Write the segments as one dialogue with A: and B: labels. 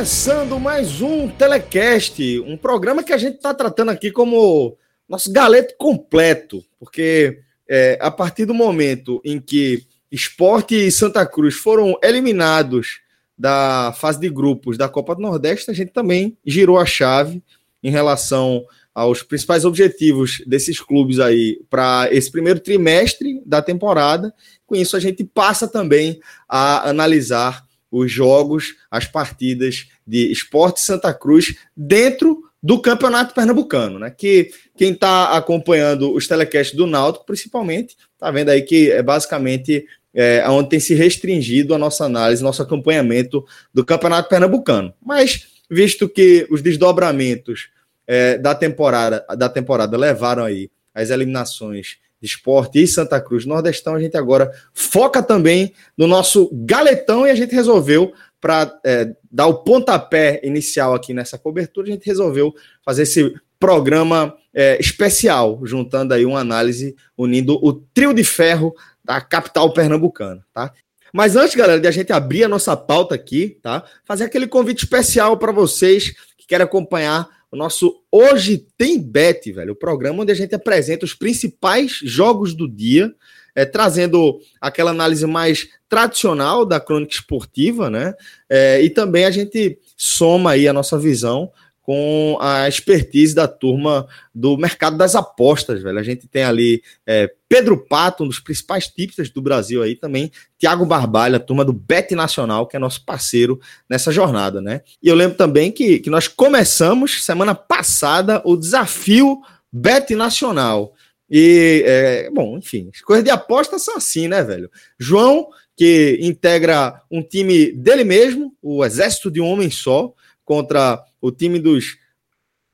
A: Começando mais um Telecast, um programa que a gente está tratando aqui como nosso galeto completo, porque é, a partir do momento em que Esporte e Santa Cruz foram eliminados da fase de grupos da Copa do Nordeste, a gente também girou a chave em relação aos principais objetivos desses clubes aí para esse primeiro trimestre da temporada. Com isso, a gente passa também a analisar os jogos, as partidas de Esporte Santa Cruz dentro do Campeonato Pernambucano, né? Que quem está acompanhando os telecasts do Náutico, principalmente, tá vendo aí que é basicamente é, onde tem se restringido a nossa análise, nosso acompanhamento do Campeonato Pernambucano. Mas, visto que os desdobramentos é, da temporada da temporada levaram aí as eliminações de Esporte e Santa Cruz Nordestão, a gente agora foca também no nosso galetão e a gente resolveu para é, dar o pontapé inicial aqui nessa cobertura, a gente resolveu fazer esse programa é, especial, juntando aí uma análise, unindo o trio de ferro da capital pernambucana, tá? Mas antes, galera, de a gente abrir a nossa pauta aqui, tá? Fazer aquele convite especial para vocês que querem acompanhar o nosso Hoje Tem Bet, velho, o programa onde a gente apresenta os principais jogos do dia, é, trazendo aquela análise mais tradicional da crônica esportiva, né? É, e também a gente soma aí a nossa visão com a expertise da turma do mercado das apostas, velho. A gente tem ali é, Pedro Pato, um dos principais tipsters do Brasil aí também, Tiago Barbalho, a turma do Bet Nacional, que é nosso parceiro nessa jornada, né? E eu lembro também que, que nós começamos semana passada o desafio Bet Nacional. E, é, bom, enfim, as coisas de aposta são assim, né, velho? João, que integra um time dele mesmo, o Exército de um Homem Só, contra o time dos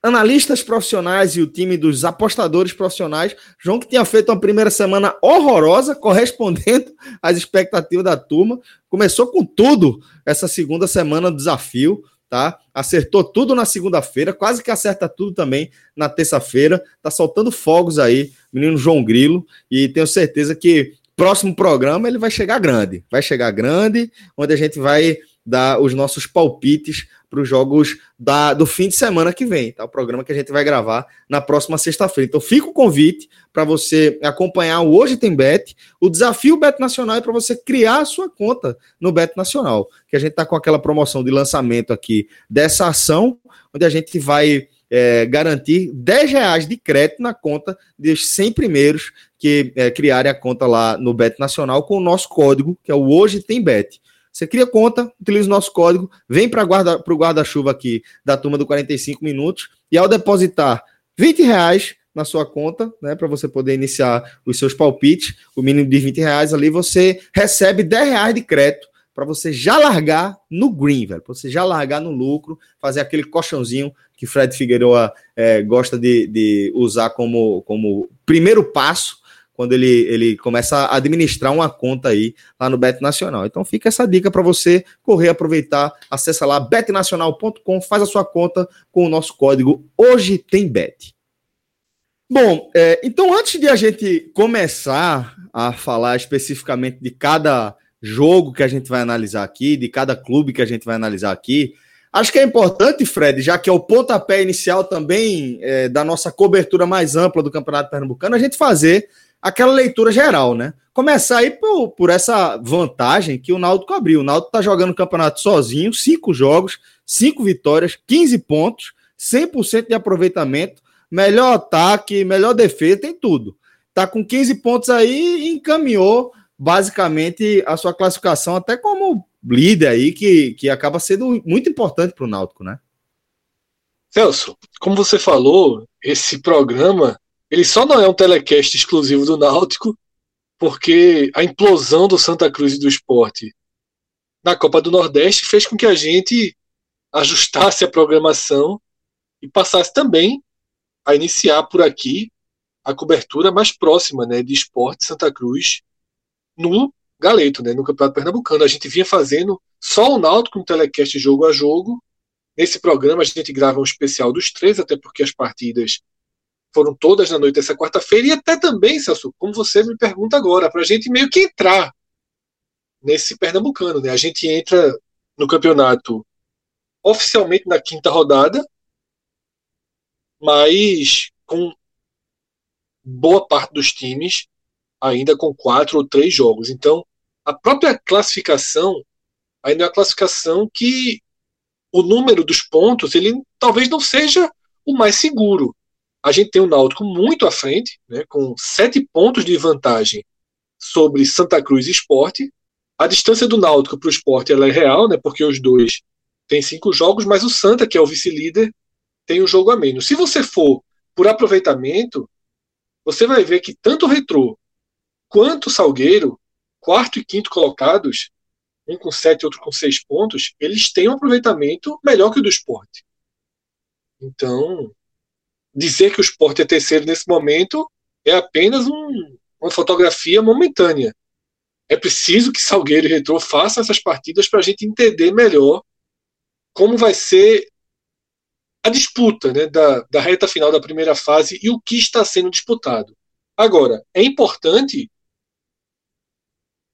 A: analistas profissionais e o time dos apostadores profissionais. João que tinha feito uma primeira semana horrorosa, correspondendo às expectativas da turma. Começou com tudo essa segunda semana do desafio, tá? Acertou tudo na segunda-feira, quase que acerta tudo também na terça-feira. Tá soltando fogos aí, menino João Grilo, e tenho certeza que próximo programa ele vai chegar grande. Vai chegar grande, onde a gente vai dar os nossos palpites para os jogos da, do fim de semana que vem, tá? O programa que a gente vai gravar na próxima sexta-feira. Então fica o convite para você acompanhar o Hoje Tem Bet, o desafio Bet Nacional é para você criar a sua conta no Bet Nacional, que a gente está com aquela promoção de lançamento aqui dessa ação, onde a gente vai é, garantir 10 reais de crédito na conta dos 100 primeiros que é, criarem a conta lá no Bet Nacional com o nosso código, que é o Hoje Tem Bet. Você cria conta, utiliza o nosso código, vem para guarda, o guarda-chuva aqui da turma do 45 minutos e ao depositar 20 reais na sua conta, né, para você poder iniciar os seus palpites, o mínimo de 20 reais ali, você recebe 10 reais de crédito para você já largar no green, velho, para você já largar no lucro, fazer aquele colchãozinho que Fred Figueiredo é, gosta de, de usar como, como primeiro passo quando ele, ele começa a administrar uma conta aí lá no Bet Nacional. Então fica essa dica para você correr, aproveitar, acessa lá betnacional.com, faz a sua conta com o nosso código Hoje Tem Bet. Bom, é, então antes de a gente começar a falar especificamente de cada jogo que a gente vai analisar aqui, de cada clube que a gente vai analisar aqui, acho que é importante, Fred, já que é o pontapé inicial também é, da nossa cobertura mais ampla do Campeonato Pernambucano, a gente fazer aquela leitura geral, né? Começar aí por, por essa vantagem que o Náutico abriu. O Náutico tá jogando o campeonato sozinho, cinco jogos, cinco vitórias, 15 pontos, 100% de aproveitamento, melhor ataque, melhor defesa, tem tudo. tá com 15 pontos aí e encaminhou basicamente a sua classificação até como líder aí, que, que acaba sendo muito importante para o Náutico, né?
B: Celso, como você falou, esse programa ele só não é um telecast exclusivo do Náutico, porque a implosão do Santa Cruz e do esporte na Copa do Nordeste fez com que a gente ajustasse a programação e passasse também a iniciar por aqui a cobertura mais próxima né, de esporte Santa Cruz no Galeto, né, no Campeonato Pernambucano. A gente vinha fazendo só o Náutico no telecast jogo a jogo. Nesse programa a gente grava um especial dos três, até porque as partidas foram todas na noite dessa quarta-feira, e até também, Celso, como você me pergunta agora, para a gente meio que entrar nesse Pernambucano. Né? A gente entra no campeonato oficialmente na quinta rodada, mas com boa parte dos times ainda com quatro ou três jogos. Então, a própria classificação ainda é uma classificação que o número dos pontos ele talvez não seja o mais seguro. A gente tem o Náutico muito à frente, né, com sete pontos de vantagem sobre Santa Cruz e Esporte. A distância do Náutico para o Esporte ela é real, né, porque os dois têm cinco jogos, mas o Santa, que é o vice-líder, tem um jogo a menos. Se você for por aproveitamento, você vai ver que tanto o Retrô quanto o Salgueiro, quarto e quinto colocados, um com sete, outro com seis pontos, eles têm um aproveitamento melhor que o do esporte. Então, dizer que o esporte é terceiro nesse momento é apenas um, uma fotografia momentânea. É preciso que Salgueiro e Retrô façam essas partidas para a gente entender melhor como vai ser a disputa né, da, da reta final da primeira fase e o que está sendo disputado. Agora, é importante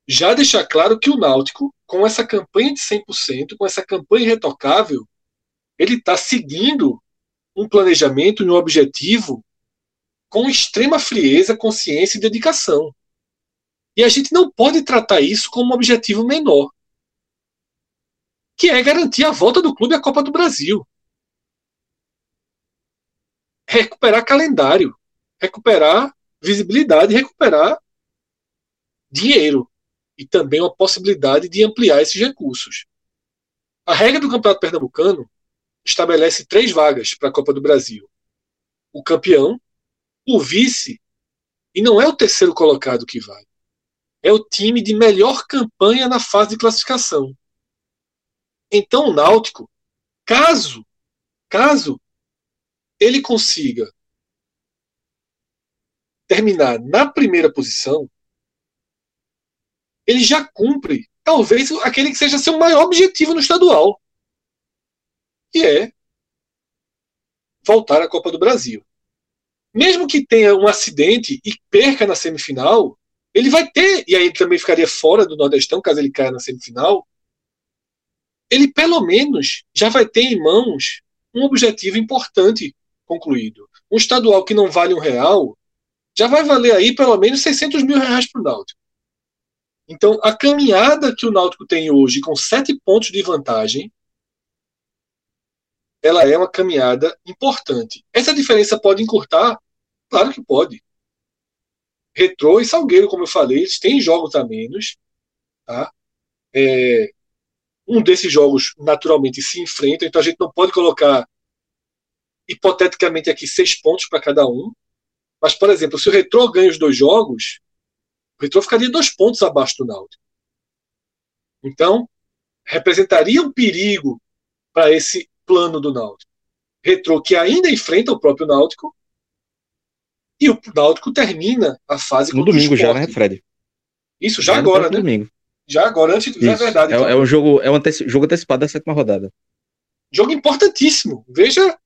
B: já deixar claro que o Náutico, com essa campanha de 100%, com essa campanha irretocável, ele está seguindo um planejamento e um objetivo com extrema frieza, consciência e dedicação. E a gente não pode tratar isso como um objetivo menor, que é garantir a volta do clube à Copa do Brasil. Recuperar calendário, recuperar visibilidade, recuperar dinheiro e também uma possibilidade de ampliar esses recursos. A regra do Campeonato Pernambucano estabelece três vagas para a Copa do Brasil: o campeão, o vice, e não é o terceiro colocado que vai. É o time de melhor campanha na fase de classificação. Então o Náutico, caso, caso ele consiga terminar na primeira posição, ele já cumpre talvez aquele que seja seu maior objetivo no estadual, que é voltar à Copa do Brasil. Mesmo que tenha um acidente e perca na semifinal, ele vai ter, e aí ele também ficaria fora do Nordestão caso ele caia na semifinal. Ele pelo menos já vai ter em mãos um objetivo importante concluído. Um estadual que não vale um real já vai valer aí pelo menos 600 mil reais para o Náutico. Então, a caminhada que o Náutico tem hoje, com sete pontos de vantagem, ela é uma caminhada importante. Essa diferença pode encurtar? Claro que pode. Retrô e Salgueiro, como eu falei, eles têm jogos a menos. Tá? É, um desses jogos, naturalmente, se enfrenta, então a gente não pode colocar, hipoteticamente, aqui seis pontos para cada um. Mas, por exemplo, se o Retrô ganha os dois jogos, o Retrô ficaria dois pontos abaixo do Náutico. Então, representaria um perigo para esse plano do Náutico. Retrô que ainda enfrenta o próprio Náutico e o Náutico termina a fase
A: no domingo já, né, Fred?
B: Isso já, já agora, né?
A: Domingo.
B: Já agora, antes
A: já é verdade. É, então. é um jogo, é um anteci jogo antecipado da sétima rodada.
B: Jogo importantíssimo. Veja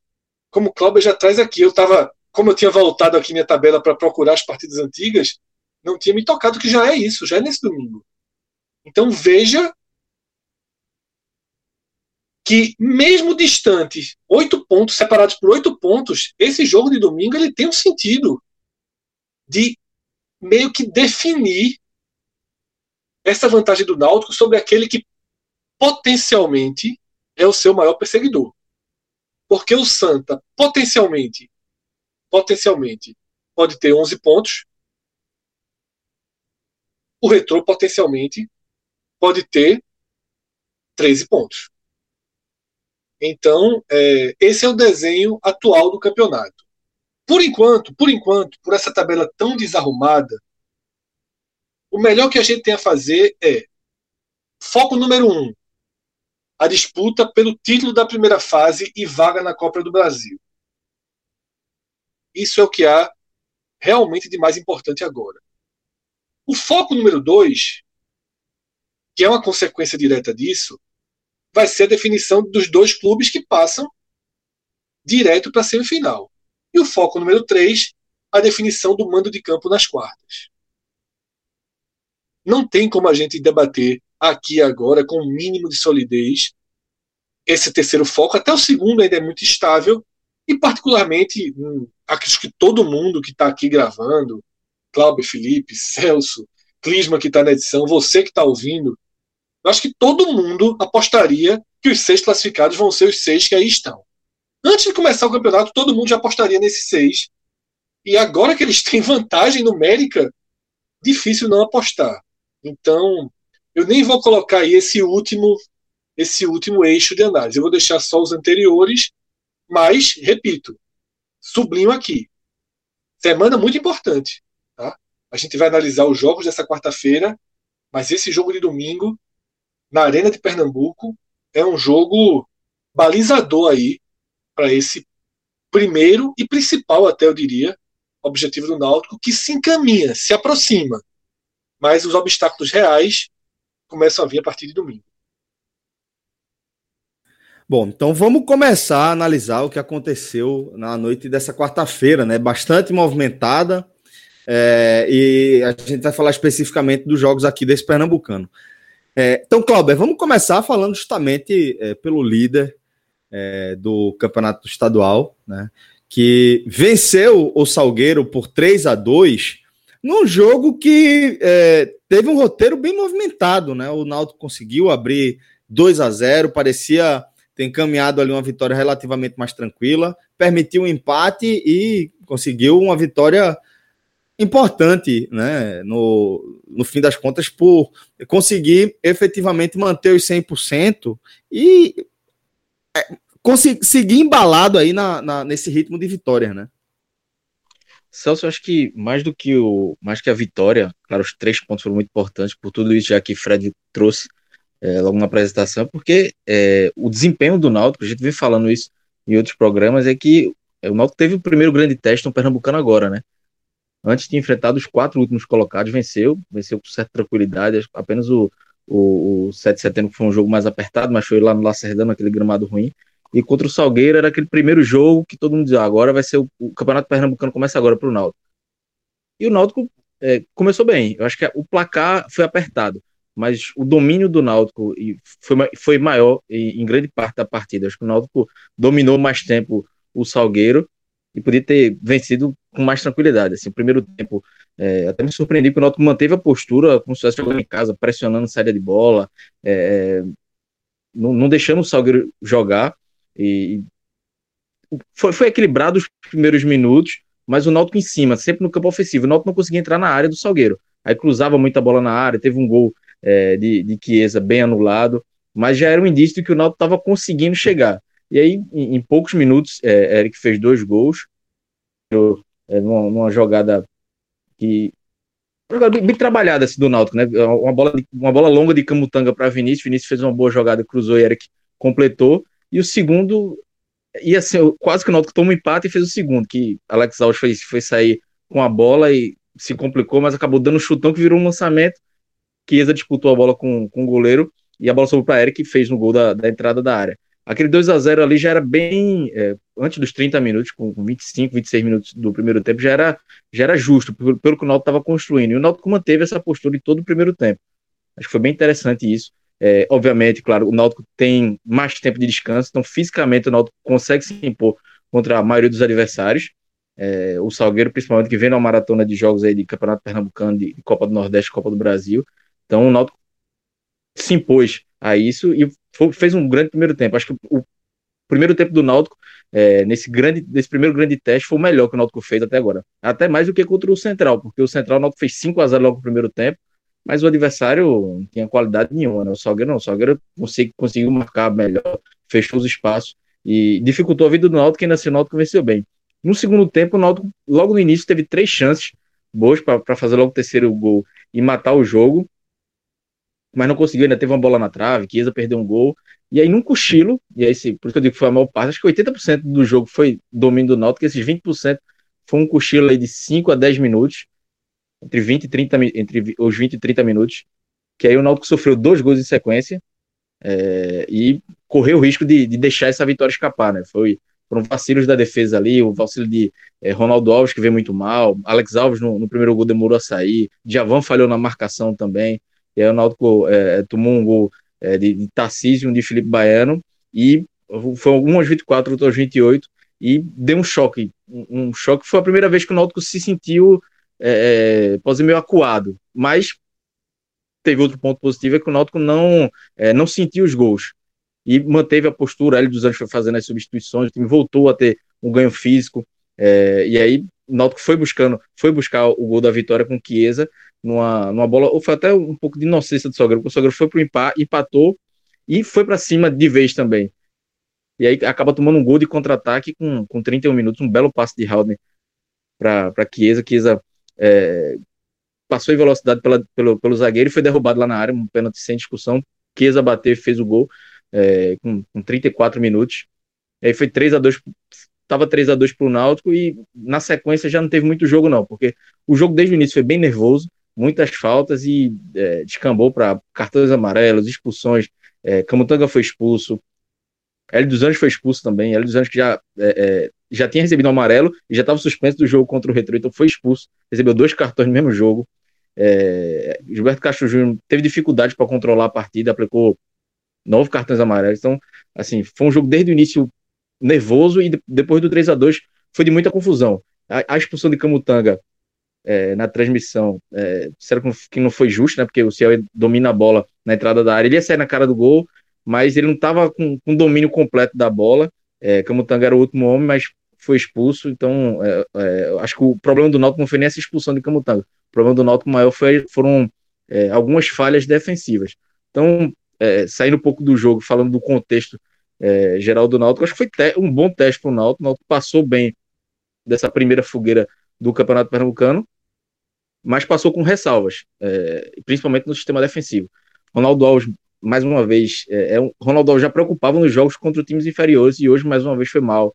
B: como o Cláudio já traz aqui. Eu tava, como eu tinha voltado aqui minha tabela para procurar as partidas antigas, não tinha me tocado que já é isso, já é nesse domingo. Então veja que mesmo distante, oito pontos, separados por oito pontos, esse jogo de domingo ele tem um sentido de meio que definir essa vantagem do Náutico sobre aquele que potencialmente é o seu maior perseguidor. Porque o Santa potencialmente potencialmente pode ter 11 pontos o Retrô potencialmente pode ter 13 pontos. Então, é, esse é o desenho atual do campeonato. Por enquanto, por enquanto, por essa tabela tão desarrumada, o melhor que a gente tem a fazer é foco número um, a disputa pelo título da primeira fase e vaga na Copa do Brasil. Isso é o que há realmente de mais importante agora. O foco número dois, que é uma consequência direta disso, vai ser a definição dos dois clubes que passam direto para a semifinal. E o foco número 3, a definição do mando de campo nas quartas. Não tem como a gente debater aqui agora com o um mínimo de solidez esse terceiro foco, até o segundo ainda é muito estável, e particularmente, acho que todo mundo que está aqui gravando, Cláudio, Felipe, Celso, Clisma que está na edição, você que está ouvindo, eu acho que todo mundo apostaria que os seis classificados vão ser os seis que aí estão. Antes de começar o campeonato, todo mundo já apostaria nesses seis. E agora que eles têm vantagem numérica, difícil não apostar. Então, eu nem vou colocar aí esse último, esse último eixo de análise. Eu vou deixar só os anteriores, mas, repito, sublinho aqui. Semana muito importante. Tá? A gente vai analisar os jogos dessa quarta-feira, mas esse jogo de domingo na Arena de Pernambuco é um jogo balizador aí para esse primeiro e principal, até eu diria, objetivo do Náutico, que se encaminha, se aproxima. Mas os obstáculos reais começam a vir a partir de domingo.
A: Bom, então vamos começar a analisar o que aconteceu na noite dessa quarta-feira, né? Bastante movimentada. É, e a gente vai falar especificamente dos jogos aqui desse Pernambucano. É, então, Cláudio, vamos começar falando justamente é, pelo líder é, do campeonato estadual, né, que venceu o Salgueiro por 3 a 2 num jogo que é, teve um roteiro bem movimentado. Né? O Náutico conseguiu abrir 2 a 0 parecia ter encaminhado ali uma vitória relativamente mais tranquila, permitiu um empate e conseguiu uma vitória importante, né, no, no fim das contas, por conseguir efetivamente manter os 100% e é, conseguir embalado aí na, na, nesse ritmo de vitória, né?
C: Celso, eu acho que mais do que o mais que a vitória, claro, os três pontos foram muito importantes por tudo isso já que Fred trouxe é, logo na apresentação, porque é, o desempenho do Náutico, a gente vem falando isso em outros programas, é que o Náutico teve o primeiro grande teste no Pernambucano agora, né? Antes de enfrentar os quatro últimos colocados, venceu, venceu com certa tranquilidade, apenas o, o, o 7 de setembro foi um jogo mais apertado, mas foi lá no Lacerdão, aquele gramado ruim, e contra o Salgueiro era aquele primeiro jogo que todo mundo dizia, ah, agora vai ser o, o Campeonato Pernambucano começa agora para o Náutico. E o Náutico é, começou bem, eu acho que o placar foi apertado, mas o domínio do Náutico foi, foi maior em, em grande parte da partida, acho que o Náutico dominou mais tempo o Salgueiro, e podia ter vencido com mais tranquilidade. Assim, o primeiro tempo, é, até me surpreendi que o Náutico manteve a postura, como se estivesse jogando em casa, pressionando saída de bola, é, não, não, deixando o Salgueiro jogar. E foi, foi equilibrado os primeiros minutos, mas o Náutico em cima, sempre no campo ofensivo. O Náutico não conseguia entrar na área do Salgueiro. Aí cruzava muita bola na área, teve um gol é, de, de Chiesa bem anulado, mas já era um indício de que o Náutico estava conseguindo chegar. E aí, em, em poucos minutos, é, Eric fez dois gols, é, numa, numa, jogada que. Uma jogada bem, bem trabalhada assim, do Náutico, né? Uma bola, uma bola longa de Camutanga para Vinícius. Vinícius fez uma boa jogada, cruzou e Eric completou. E o segundo ia ser quase que o Náutico tomou um empate e fez o segundo, que Alex Alves foi, foi sair com a bola e se complicou, mas acabou dando um chutão que virou um lançamento. Chiesa disputou a bola com, com o goleiro e a bola sobrou para Eric e fez no gol da, da entrada da área. Aquele 2 a 0 ali já era bem. É, antes dos 30 minutos, com 25, 26 minutos do primeiro tempo, já era, já era justo, pelo, pelo que o Náutico estava construindo. E o Náutico manteve essa postura em todo o primeiro tempo. Acho que foi bem interessante isso. É, obviamente, claro, o Náutico tem mais tempo de descanso, então fisicamente o Náutico consegue se impor contra a maioria dos adversários. É, o Salgueiro, principalmente, que vem na maratona de jogos aí de Campeonato Pernambucano, de Copa do Nordeste, Copa do Brasil. Então o Náutico se impôs a isso e foi, fez um grande primeiro tempo. Acho que o primeiro tempo do Náutico, é, nesse, grande, nesse primeiro grande teste, foi o melhor que o Náutico fez até agora. Até mais do que contra o Central, porque o Central o Náutico fez 5 a 0 logo no primeiro tempo, mas o adversário não tinha qualidade nenhuma, né? O Salgueiro não, o Salgueiro consegui, conseguiu marcar melhor, fechou os espaços e dificultou a vida do Náutico, que ainda assim o Náutico venceu bem. No segundo tempo, o Náutico, logo no início, teve três chances boas para fazer logo o terceiro gol e matar o jogo, mas não conseguiu, ainda teve uma bola na trave, Chiesa perdeu um gol, e aí num cochilo, e aí sim, por isso que eu digo que foi a maior parte, acho que 80% do jogo foi domínio do Náutico, esses 20% foi um cochilo aí de 5 a 10 minutos, entre 20 e 30, entre os 20 e 30 minutos, que aí o Náutico sofreu dois gols em sequência é, e correu o risco de, de, deixar essa vitória escapar, né? Foi, foram vacilos da defesa ali, o vacilo de é, Ronaldo Alves, que veio muito mal, Alex Alves no, no, primeiro gol demorou a sair, Javan falhou na marcação também, e aí o Náutico é, tomou um gol é, de, de Tarcísio, um de Felipe Baiano, e foi um aos 24, outro aos 28, e deu um choque, um, um choque, foi a primeira vez que o Náutico se sentiu é, é, pode ser meio acuado, mas teve outro ponto positivo é que o Náutico não, é, não sentiu os gols e manteve a postura. Ele dos anos foi fazendo as substituições, o time voltou a ter um ganho físico. É, e aí o Náutico foi buscando, foi buscar o gol da vitória com Chiesa numa, numa bola, ou foi até um pouco de inocência do Sogro, o Sogro foi para o empate, empatou e foi para cima de vez também. E aí acaba tomando um gol de contra-ataque com, com 31 minutos, um belo passe de Haldner para Chiesa. Chiesa é, passou em velocidade pela, pelo, pelo zagueiro e foi derrubado lá na área, um pênalti sem discussão. Chiesa bateu e fez o gol é, com, com 34 minutos. Aí foi 3 a 2 estava 3 a 2 para o Náutico e na sequência já não teve muito jogo não, porque o jogo desde o início foi bem nervoso, muitas faltas e é, descambou para cartões amarelos, expulsões, é, Camutanga foi expulso, Hélio dos Anjos foi expulso também, Hélio dos Anjos que já é, é já tinha recebido um amarelo e já estava suspenso do jogo contra o Retro, então foi expulso, recebeu dois cartões no mesmo jogo. É, Gilberto Castro Júnior teve dificuldade para controlar a partida, aplicou nove cartões amarelos. Então, assim, foi um jogo desde o início nervoso e depois do 3 a 2 foi de muita confusão. A, a expulsão de Camutanga é, na transmissão, é, que não foi justo, né? Porque o Ciel domina a bola na entrada da área, ele ia sair na cara do gol, mas ele não estava com, com domínio completo da bola. É, Camutanga era o último homem, mas foi expulso. Então, é, é, acho que o problema do Náutico não foi nem essa expulsão de Camutanga. O problema do Náutico maior foi, foram é, algumas falhas defensivas. Então, é, saindo um pouco do jogo, falando do contexto é, geral do Náutico, acho que foi um bom teste para o Náutico. O Náutico passou bem dessa primeira fogueira do Campeonato Pernambucano, mas passou com ressalvas, é, principalmente no sistema defensivo. Ronaldo Alves mais uma vez, é, é um, Ronaldo já preocupava nos jogos contra times inferiores e hoje mais uma vez foi mal.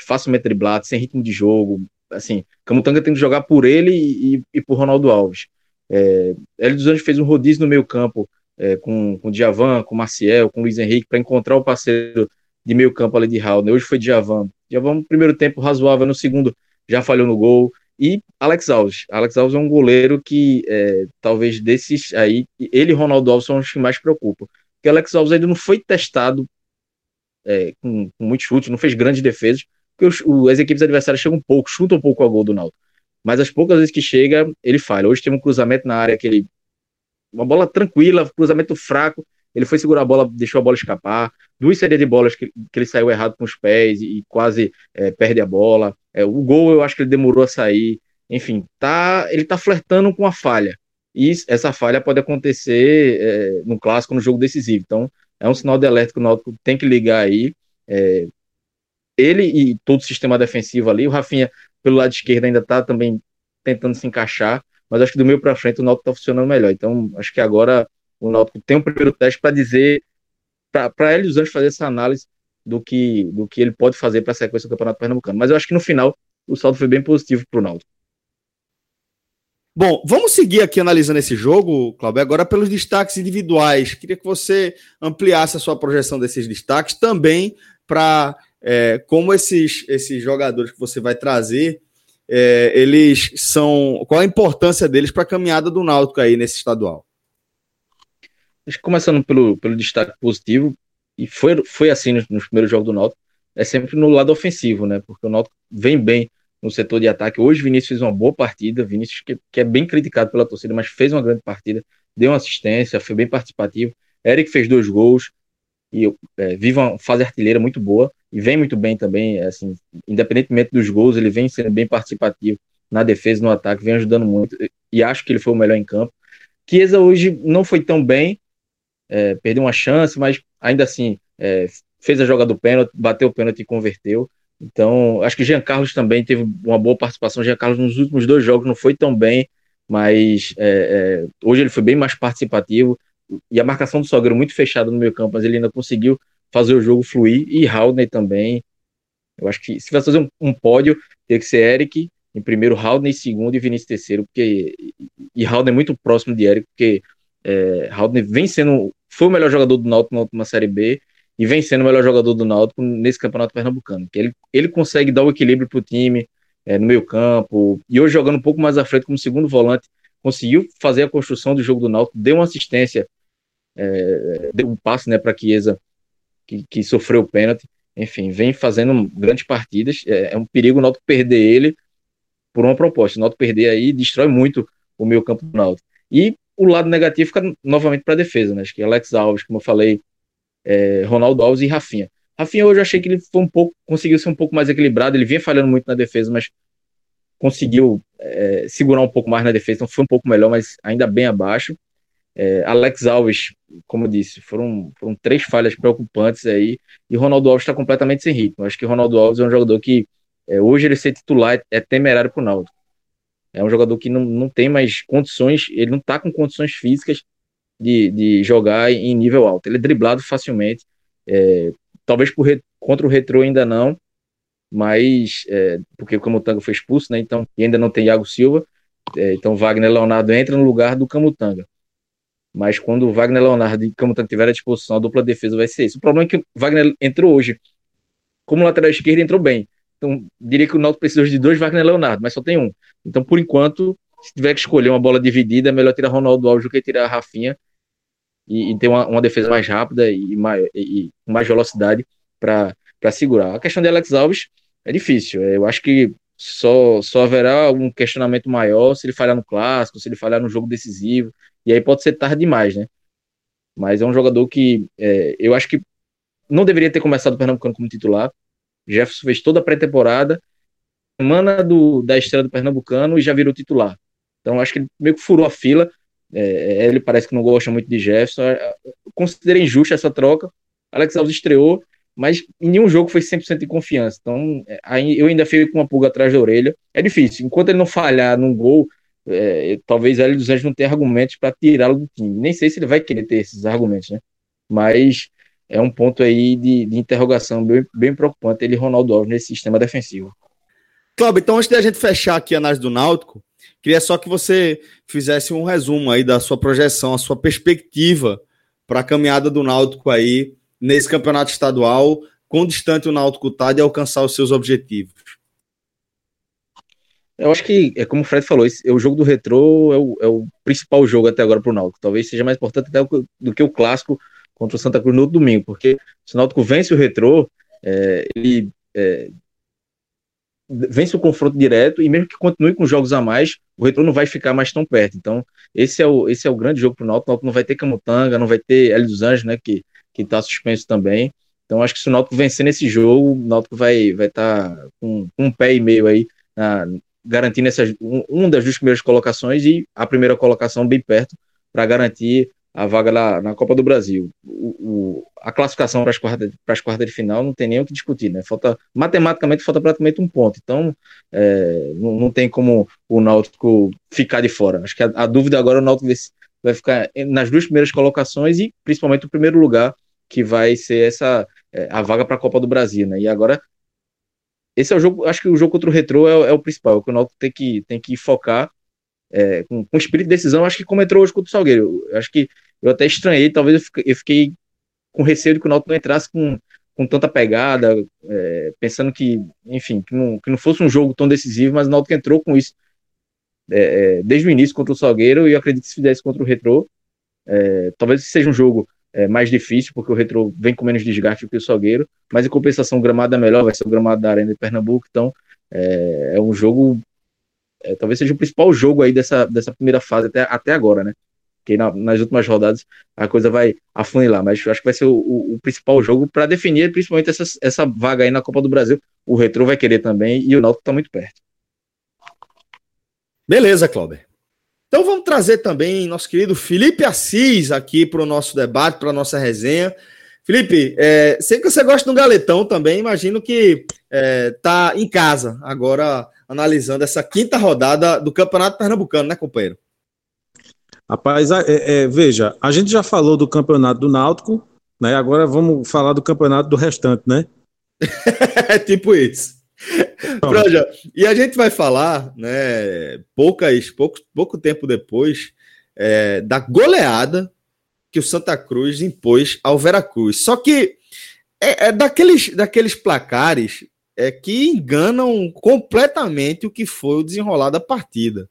C: Facilmente driblado, sem ritmo de jogo. Assim, Camutanga tem que jogar por ele e, e por Ronaldo Alves. É, Hélio dos Anjos fez um rodízio no meio campo é, com, com Djavan, com Maciel, com Luiz Henrique para encontrar o parceiro de meio campo ali de Raul. Hoje foi Djavan. Djavan no primeiro tempo razoável, no segundo já falhou no gol. E Alex Alves. Alex Alves é um goleiro que é, talvez desses aí, ele e Ronaldo Alves são os que mais preocupam. Porque Alex Alves ainda não foi testado é, com, com muitos chutes, não fez grandes defesas, porque os, o, as equipes adversárias chegam um pouco, chutam um pouco ao gol do Naldo. Mas as poucas vezes que chega, ele falha. Hoje tem um cruzamento na área que ele. Uma bola tranquila, cruzamento fraco, ele foi segurar a bola, deixou a bola escapar. Duas séries de bolas que, que ele saiu errado com os pés e, e quase é, perde a bola. É, o gol eu acho que ele demorou a sair. Enfim, tá, ele tá flertando com a falha. E essa falha pode acontecer é, no clássico, no jogo decisivo. Então, é um sinal de alerta que o Náutico tem que ligar aí. É, ele e todo o sistema defensivo ali. O Rafinha, pelo lado esquerdo, ainda está também tentando se encaixar. Mas acho que do meio para frente o Náutico está funcionando melhor. Então, acho que agora o Náutico tem um primeiro teste para dizer, para ele os Anjos fazer essa análise do que, do que ele pode fazer para a sequência do Campeonato Pernambucano. Mas eu acho que no final o saldo foi bem positivo para o Náutico.
A: Bom, vamos seguir aqui analisando esse jogo, Cláudio, agora pelos destaques individuais. Queria que você ampliasse a sua projeção desses destaques também para é, como esses, esses jogadores que você vai trazer, é, eles são. Qual a importância deles para a caminhada do Náutico aí nesse estadual?
C: Acho que começando pelo, pelo destaque positivo, e foi, foi assim nos, nos primeiros jogos do Náutico, é sempre no lado ofensivo, né? Porque o Náutico vem bem no setor de ataque. Hoje Vinícius fez uma boa partida, Vinícius que, que é bem criticado pela torcida, mas fez uma grande partida, deu uma assistência, foi bem participativo. Eric fez dois gols e é, vive uma fase artilheira muito boa e vem muito bem também, assim, independentemente dos gols, ele vem sendo bem participativo na defesa, no ataque, vem ajudando muito e acho que ele foi o melhor em campo. Chiesa hoje não foi tão bem, é, perdeu uma chance, mas ainda assim é, fez a jogada do pênalti, bateu o pênalti e converteu. Então, acho que Jean Carlos também teve uma boa participação. Jean Carlos nos últimos dois jogos não foi tão bem, mas é, é, hoje ele foi bem mais participativo. E a marcação do Salgueiro muito fechada no meio campo, mas ele ainda conseguiu fazer o jogo fluir. E Haldney também. Eu acho que se vai fazer um, um pódio, teria que ser Eric em primeiro, Haldney em segundo e Vinícius terceiro, porque e Haldney é muito próximo de Eric, porque é, Haldney vem sendo foi o melhor jogador do Náutico na última Série B e vem sendo o melhor jogador do Náutico nesse campeonato pernambucano. Que ele, ele consegue dar o equilíbrio para o time é, no meio campo e hoje jogando um pouco mais à frente como segundo volante conseguiu fazer a construção do jogo do Náutico, deu uma assistência, é, deu um passe né, para Chiesa que, que sofreu o pênalti. Enfim, vem fazendo grandes partidas. É, é um perigo o Náutico perder ele por uma proposta. O Náutico perder aí destrói muito o meio campo do Náutico. E o lado negativo fica novamente para a defesa, né? Acho que Alex Alves, como eu falei, é, Ronaldo Alves e Rafinha. Rafinha hoje eu achei que ele foi um pouco, conseguiu ser um pouco mais equilibrado, ele vinha falhando muito na defesa, mas conseguiu é, segurar um pouco mais na defesa, então foi um pouco melhor, mas ainda bem abaixo. É, Alex Alves, como eu disse, foram, foram três falhas preocupantes aí, e Ronaldo Alves está completamente sem ritmo. Acho que Ronaldo Alves é um jogador que é, hoje ele ser titular é, temerário para o Naldo. É um jogador que não, não tem mais condições, ele não está com condições físicas de, de jogar em nível alto. Ele é driblado facilmente, é, talvez por, contra o Retro ainda não, mas é, porque o Camutanga foi expulso, né? Então, e ainda não tem Iago Silva, é, então Wagner Leonardo entra no lugar do Camutanga. Mas quando o Wagner Leonardo e Camutanga tiver à disposição, a dupla defesa vai ser isso. O problema é que o Wagner entrou hoje. Como lateral esquerdo, entrou bem. Então, diria que o Náutico precisa de dois Wagner Leonardo, mas só tem um. Então, por enquanto, se tiver que escolher uma bola dividida, é melhor tirar Ronaldo Alves do que tirar a Rafinha e, e ter uma, uma, defesa mais rápida e, mais, e mais velocidade para segurar. A questão de Alex Alves é difícil. Eu acho que só, só haverá um questionamento maior se ele falhar no clássico, se ele falhar no jogo decisivo, e aí pode ser tarde demais, né? Mas é um jogador que é, eu acho que não deveria ter começado o Pernambucano como titular. Jefferson fez toda a pré-temporada, semana do, da estreia do Pernambucano e já virou titular. Então acho que ele meio que furou a fila. É, ele parece que não gosta muito de Jefferson. Considerei injusta essa troca. Alex Alves estreou, mas em nenhum jogo foi 100% de confiança. Então aí eu ainda fico com uma pulga atrás da orelha. É difícil. Enquanto ele não falhar num gol, é, talvez Hélio dos Anjos não tenha argumentos para tirá-lo do time. Nem sei se ele vai querer ter esses argumentos, né? Mas é um ponto aí de, de interrogação bem, bem preocupante ele Ronaldo Alves nesse sistema defensivo.
A: Cláudio, então antes de a gente fechar aqui a análise do Náutico, queria só que você fizesse um resumo aí da sua projeção, a sua perspectiva para a caminhada do Náutico aí nesse campeonato estadual, quão distante o Náutico está de alcançar os seus objetivos.
C: Eu acho que, é como o Fred falou, esse, o jogo do retrô é o, é o principal jogo até agora para o Náutico. Talvez seja mais importante até do que o clássico contra o Santa Cruz no domingo, porque se o Náutico vence o retrô, é, ele é, vence o confronto direto e mesmo que continue com jogos a mais, o retrô não vai ficar mais tão perto. Então, esse é o, esse é o grande jogo para o Náutico. O Náutico não vai ter Camutanga, não vai ter Hélio dos Anjos, né, que está suspenso também. Então, acho que se o Náutico vencer nesse jogo, o Náutico vai vai estar tá com um pé e meio aí na, garantindo essas, um, um das duas primeiras colocações e a primeira colocação bem perto para garantir a vaga na, na Copa do Brasil. O, o, a classificação para as quartas, para as quartas de final não tem nem o que discutir, né? Falta, matematicamente falta praticamente um ponto. Então, é, não, não, tem como o Náutico ficar de fora. Acho que a, a dúvida agora é o Náutico vai ficar nas duas primeiras colocações e principalmente o primeiro lugar, que vai ser essa é, a vaga para a Copa do Brasil, né? E agora esse é o jogo, acho que o jogo contra o Retrô é, é o principal, o que o Náutico tem que, tem que focar é, com, com espírito de decisão, acho que como entrou hoje contra o Salgueiro. Acho que eu até estranhei, talvez eu fiquei, com receio de que o Náutico não entrasse com, com tanta pegada, é, pensando que, enfim, que não, que não fosse um jogo tão decisivo, mas o Náutico entrou com isso é, é desde o início contra o Salgueiro e eu acredito que se fizesse contra o Retrô, é, talvez seja um jogo é, mais difícil, porque o Retrô vem com menos desgaste do que o Salgueiro, mas em compensação o gramado é melhor, vai ser o gramado da Arena de Pernambuco, então é, é um jogo, talvez seja o principal jogo aí dessa, dessa primeira fase até, até agora, né? Que na, nas últimas rodadas a coisa vai afunilar, mas acho que vai ser o, o, o principal jogo para definir principalmente essa, essa vaga aí na Copa do Brasil. O Retro vai querer também e o Náutico está muito perto.
A: Beleza, Cláudio. Então vamos trazer também nosso querido Felipe Assis aqui para o nosso debate, para a nossa resenha. Felipe, é, sei que você gosta do Galetão também, imagino que está é, em casa agora analisando essa quinta rodada do Campeonato Pernambucano, né, companheiro?
D: Rapaz, é, é, veja, a gente já falou do campeonato do Náutico, né? Agora vamos falar do campeonato do restante, né?
A: é tipo isso. Proja, e a gente vai falar, né, poucas, pouco, pouco tempo depois, é, da goleada que o Santa Cruz impôs ao Veracruz. Só que é, é daqueles, daqueles placares é, que enganam completamente o que foi o desenrolar da partida.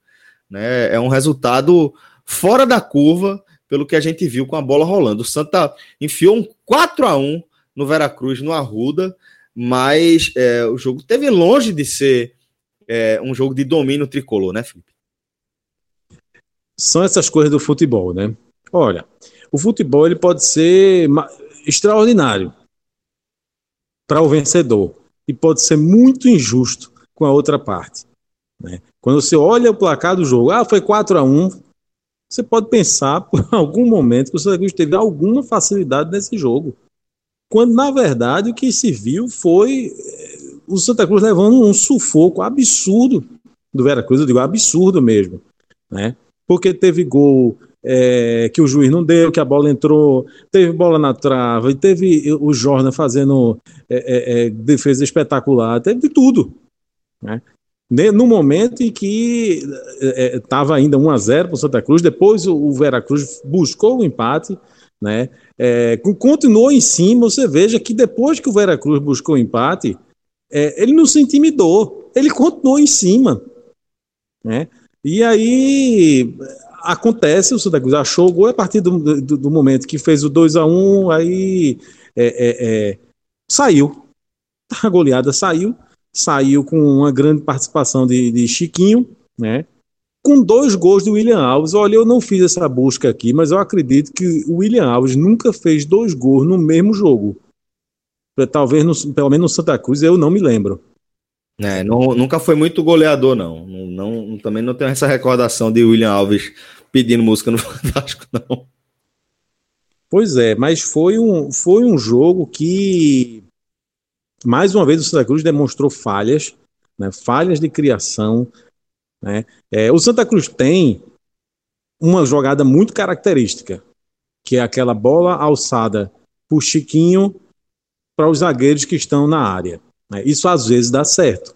A: Né? É um resultado fora da curva, pelo que a gente viu com a bola rolando. O Santa enfiou um 4 a 1 no Veracruz, no Arruda, mas é, o jogo teve longe de ser é, um jogo de domínio tricolor, né, Felipe?
D: São essas coisas do futebol, né? Olha, o futebol ele pode ser extraordinário para o vencedor e pode ser muito injusto com a outra parte. Né? Quando você olha o placar do jogo, ah, foi 4 a 1 você pode pensar por algum momento que o Santa Cruz teve alguma facilidade nesse jogo. Quando, na verdade, o que se viu foi eh, o Santa Cruz levando um sufoco absurdo do Veracruz, eu digo absurdo mesmo, né? Porque teve gol é, que o juiz não deu, que a bola entrou, teve bola na trava, e teve o Jordan fazendo é, é, defesa espetacular, teve de tudo, né? No momento em que estava ainda 1 a 0 para o Santa Cruz, depois o, o Veracruz buscou o empate, né? É, continuou em cima, você veja que depois que o Veracruz buscou o empate, é, ele não se intimidou, ele continuou em cima. Né? E aí acontece, o Santa Cruz achou o gol a partir do, do, do momento que fez o 2 a 1 aí é, é, é, saiu. A goleada saiu, saiu com uma grande participação de, de Chiquinho, né? com dois gols do William Alves. Olha, eu não fiz essa busca aqui, mas eu acredito que o William Alves nunca fez dois gols no mesmo jogo. Talvez, no, pelo menos no Santa Cruz, eu não me lembro.
A: É, não, nunca foi muito goleador, não. Não, não. Também não tenho essa recordação de William Alves pedindo música no Fantástico, não.
D: Pois é, mas foi um, foi um jogo que, mais uma vez, o Santa Cruz demonstrou falhas, né, falhas de criação, né? É, o Santa Cruz tem uma jogada muito característica, que é aquela bola alçada por Chiquinho para os zagueiros que estão na área. Né? Isso às vezes dá certo.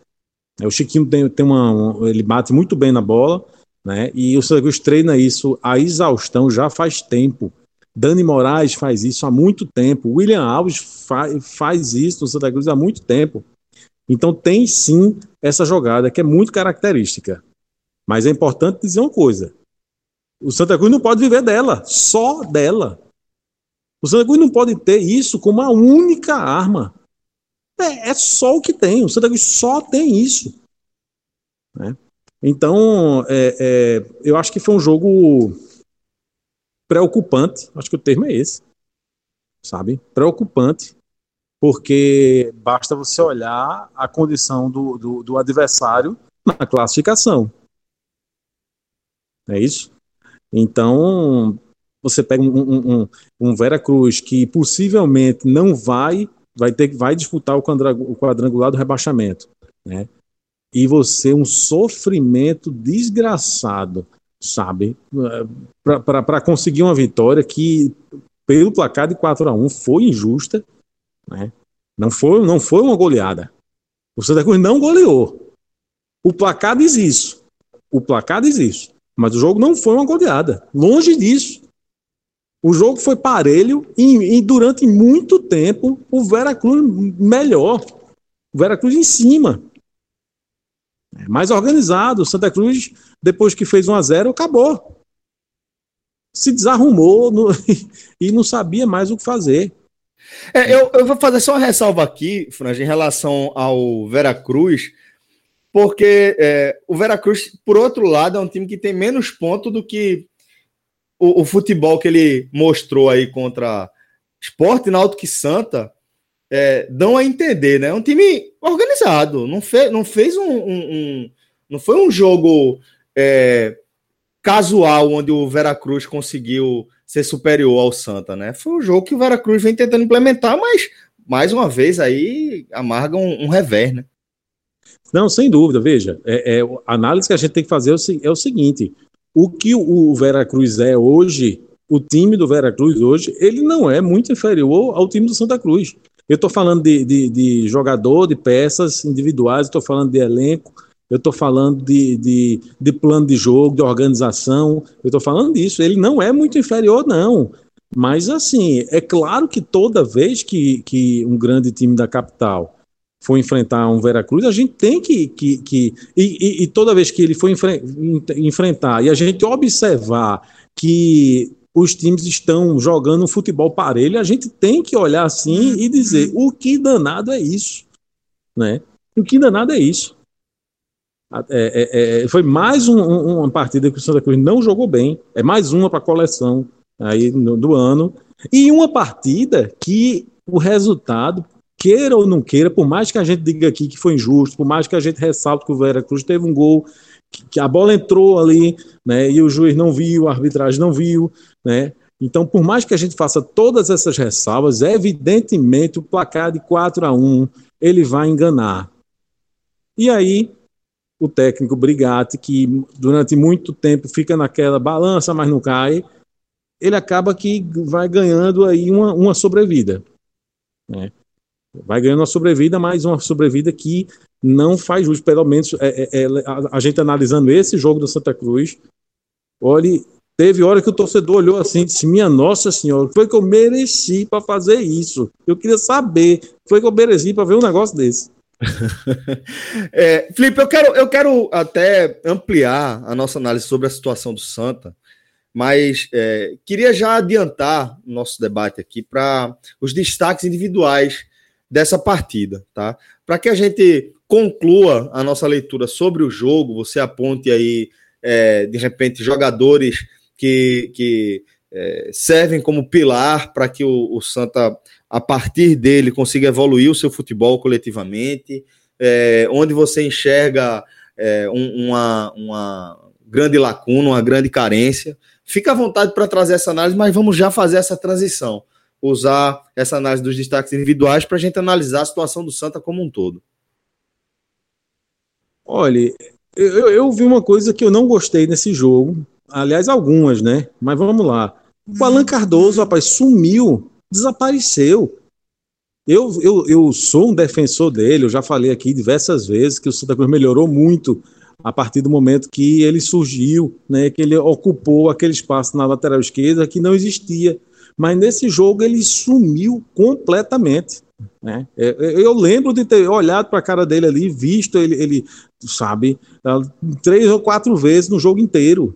D: É, o Chiquinho tem, tem uma, ele bate muito bem na bola, né? E o Santa Cruz treina isso a exaustão já faz tempo. Dani Moraes faz isso há muito tempo. William Alves fa faz isso no Santa Cruz há muito tempo. Então tem sim essa jogada que é muito característica. Mas é importante dizer uma coisa: o Santa Cruz não pode viver dela, só dela. O Santa Cruz não pode ter isso como a única arma. É, é só o que tem. O Santa Cruz só tem isso. Né? Então, é, é, eu acho que foi um jogo preocupante. Acho que o termo é esse. Sabe? Preocupante. Porque basta você olhar a condição do, do, do adversário na classificação. É isso? Então, você pega um, um, um Vera Cruz que possivelmente não vai vai ter vai disputar o quadrangular do rebaixamento, né? E você um sofrimento desgraçado, sabe? Para conseguir uma vitória que pelo placar de 4 a 1 foi injusta, né? Não foi não foi uma goleada. O Santa Cruz não goleou. O placar diz isso. O placar diz isso. Mas o jogo não foi uma goleada. Longe disso. O jogo foi parelho e, e durante muito tempo o Veracruz melhor. O Veracruz em cima. É mais organizado. Santa Cruz, depois que fez 1 a 0 acabou. Se desarrumou no, e não sabia mais o que fazer.
A: É, eu, eu, vou fazer só uma ressalva aqui, Franja, em relação ao Veracruz porque é, o Veracruz, por outro lado, é um time que tem menos pontos do que o, o, futebol que ele mostrou aí contra Esporte, Náutico e Santa é, dão a entender, né? É um time organizado, não, fe, não fez um, um, um não foi um jogo é, casual onde o Veracruz conseguiu ser superior ao Santa, né? Foi um jogo que o Veracruz vem tentando implementar, mas mais uma vez aí amarga um, um revés, né?
D: Não, sem dúvida, veja, é, é, a análise que a gente tem que fazer é o, é o seguinte: o que o Veracruz é hoje, o time do Veracruz hoje, ele não é muito inferior ao time do Santa Cruz. Eu estou falando de, de, de, jogador, de peças individuais, estou falando de elenco, eu estou falando de, de, de, plano de jogo, de organização, eu estou falando disso. Ele não é muito inferior, não. Mas, assim, é claro que toda vez que, que um grande time da capital for enfrentar um Veracruz, a gente tem que. que, que e, e, e toda vez que ele for enfre enfrentar e a gente observar que os times estão jogando um futebol parelho, a gente tem que olhar assim e dizer o que danado é isso, né? O que danado é isso. É, é, é, foi mais um, um, uma partida que o Santa Cruz não jogou bem, é mais uma para a coleção aí no, do ano e uma partida que o resultado queira ou não queira, por mais que a gente diga aqui que foi injusto, por mais que a gente ressalte que o Vera Cruz teve um gol, que, a bola entrou ali, né, e o juiz não viu, a arbitragem não viu, né, então, por mais que a gente faça todas essas ressalvas, evidentemente o placar de 4 a 1 ele vai enganar. E aí, o técnico Brigatti, que durante muito tempo fica naquela balança, mas não cai, ele acaba que vai ganhando aí uma, uma sobrevida. Né? Vai ganhando uma sobrevida, mas uma sobrevida que não faz jus, pelo menos é, é, é, a, a, gente analisando esse jogo do Santa Cruz, olha, teve hora que o torcedor olhou assim e disse, minha nossa senhora, foi que eu mereci para fazer isso. Eu queria saber, foi que eu mereci para ver um negócio desse.
A: é, Felipe, eu quero, eu quero até ampliar a nossa análise sobre a situação do Santa, mas é, queria já adiantar o nosso debate aqui para os destaques individuais dessa partida, tá? Para que a gente conclua a nossa leitura sobre o jogo, você aponte aí, é, de repente, jogadores que, que é, servem como pilar para que o, o, Santa, a partir dele, consiga evoluir o seu futebol coletivamente, é, onde você enxerga é, um, uma, uma grande lacuna, uma grande carência. Fica à vontade para trazer essa análise, mas vamos já fazer essa transição usar essa análise dos destaques individuais para a gente analisar a situação do Santa como um todo.
D: Olha, eu, eu vi uma coisa que eu não gostei nesse jogo. Aliás, algumas, né? Mas vamos lá. O Alan Cardoso, rapaz, sumiu, desapareceu. Eu, eu, eu sou um defensor dele, eu já falei aqui diversas vezes que o Santa Cruz melhorou muito a partir do momento que ele surgiu, né, que ele ocupou aquele espaço na lateral esquerda que não existia mas nesse jogo ele sumiu completamente. Né? É, é, eu lembro de ter olhado para a cara dele ali, visto ele, ele, sabe, três ou quatro vezes no jogo inteiro.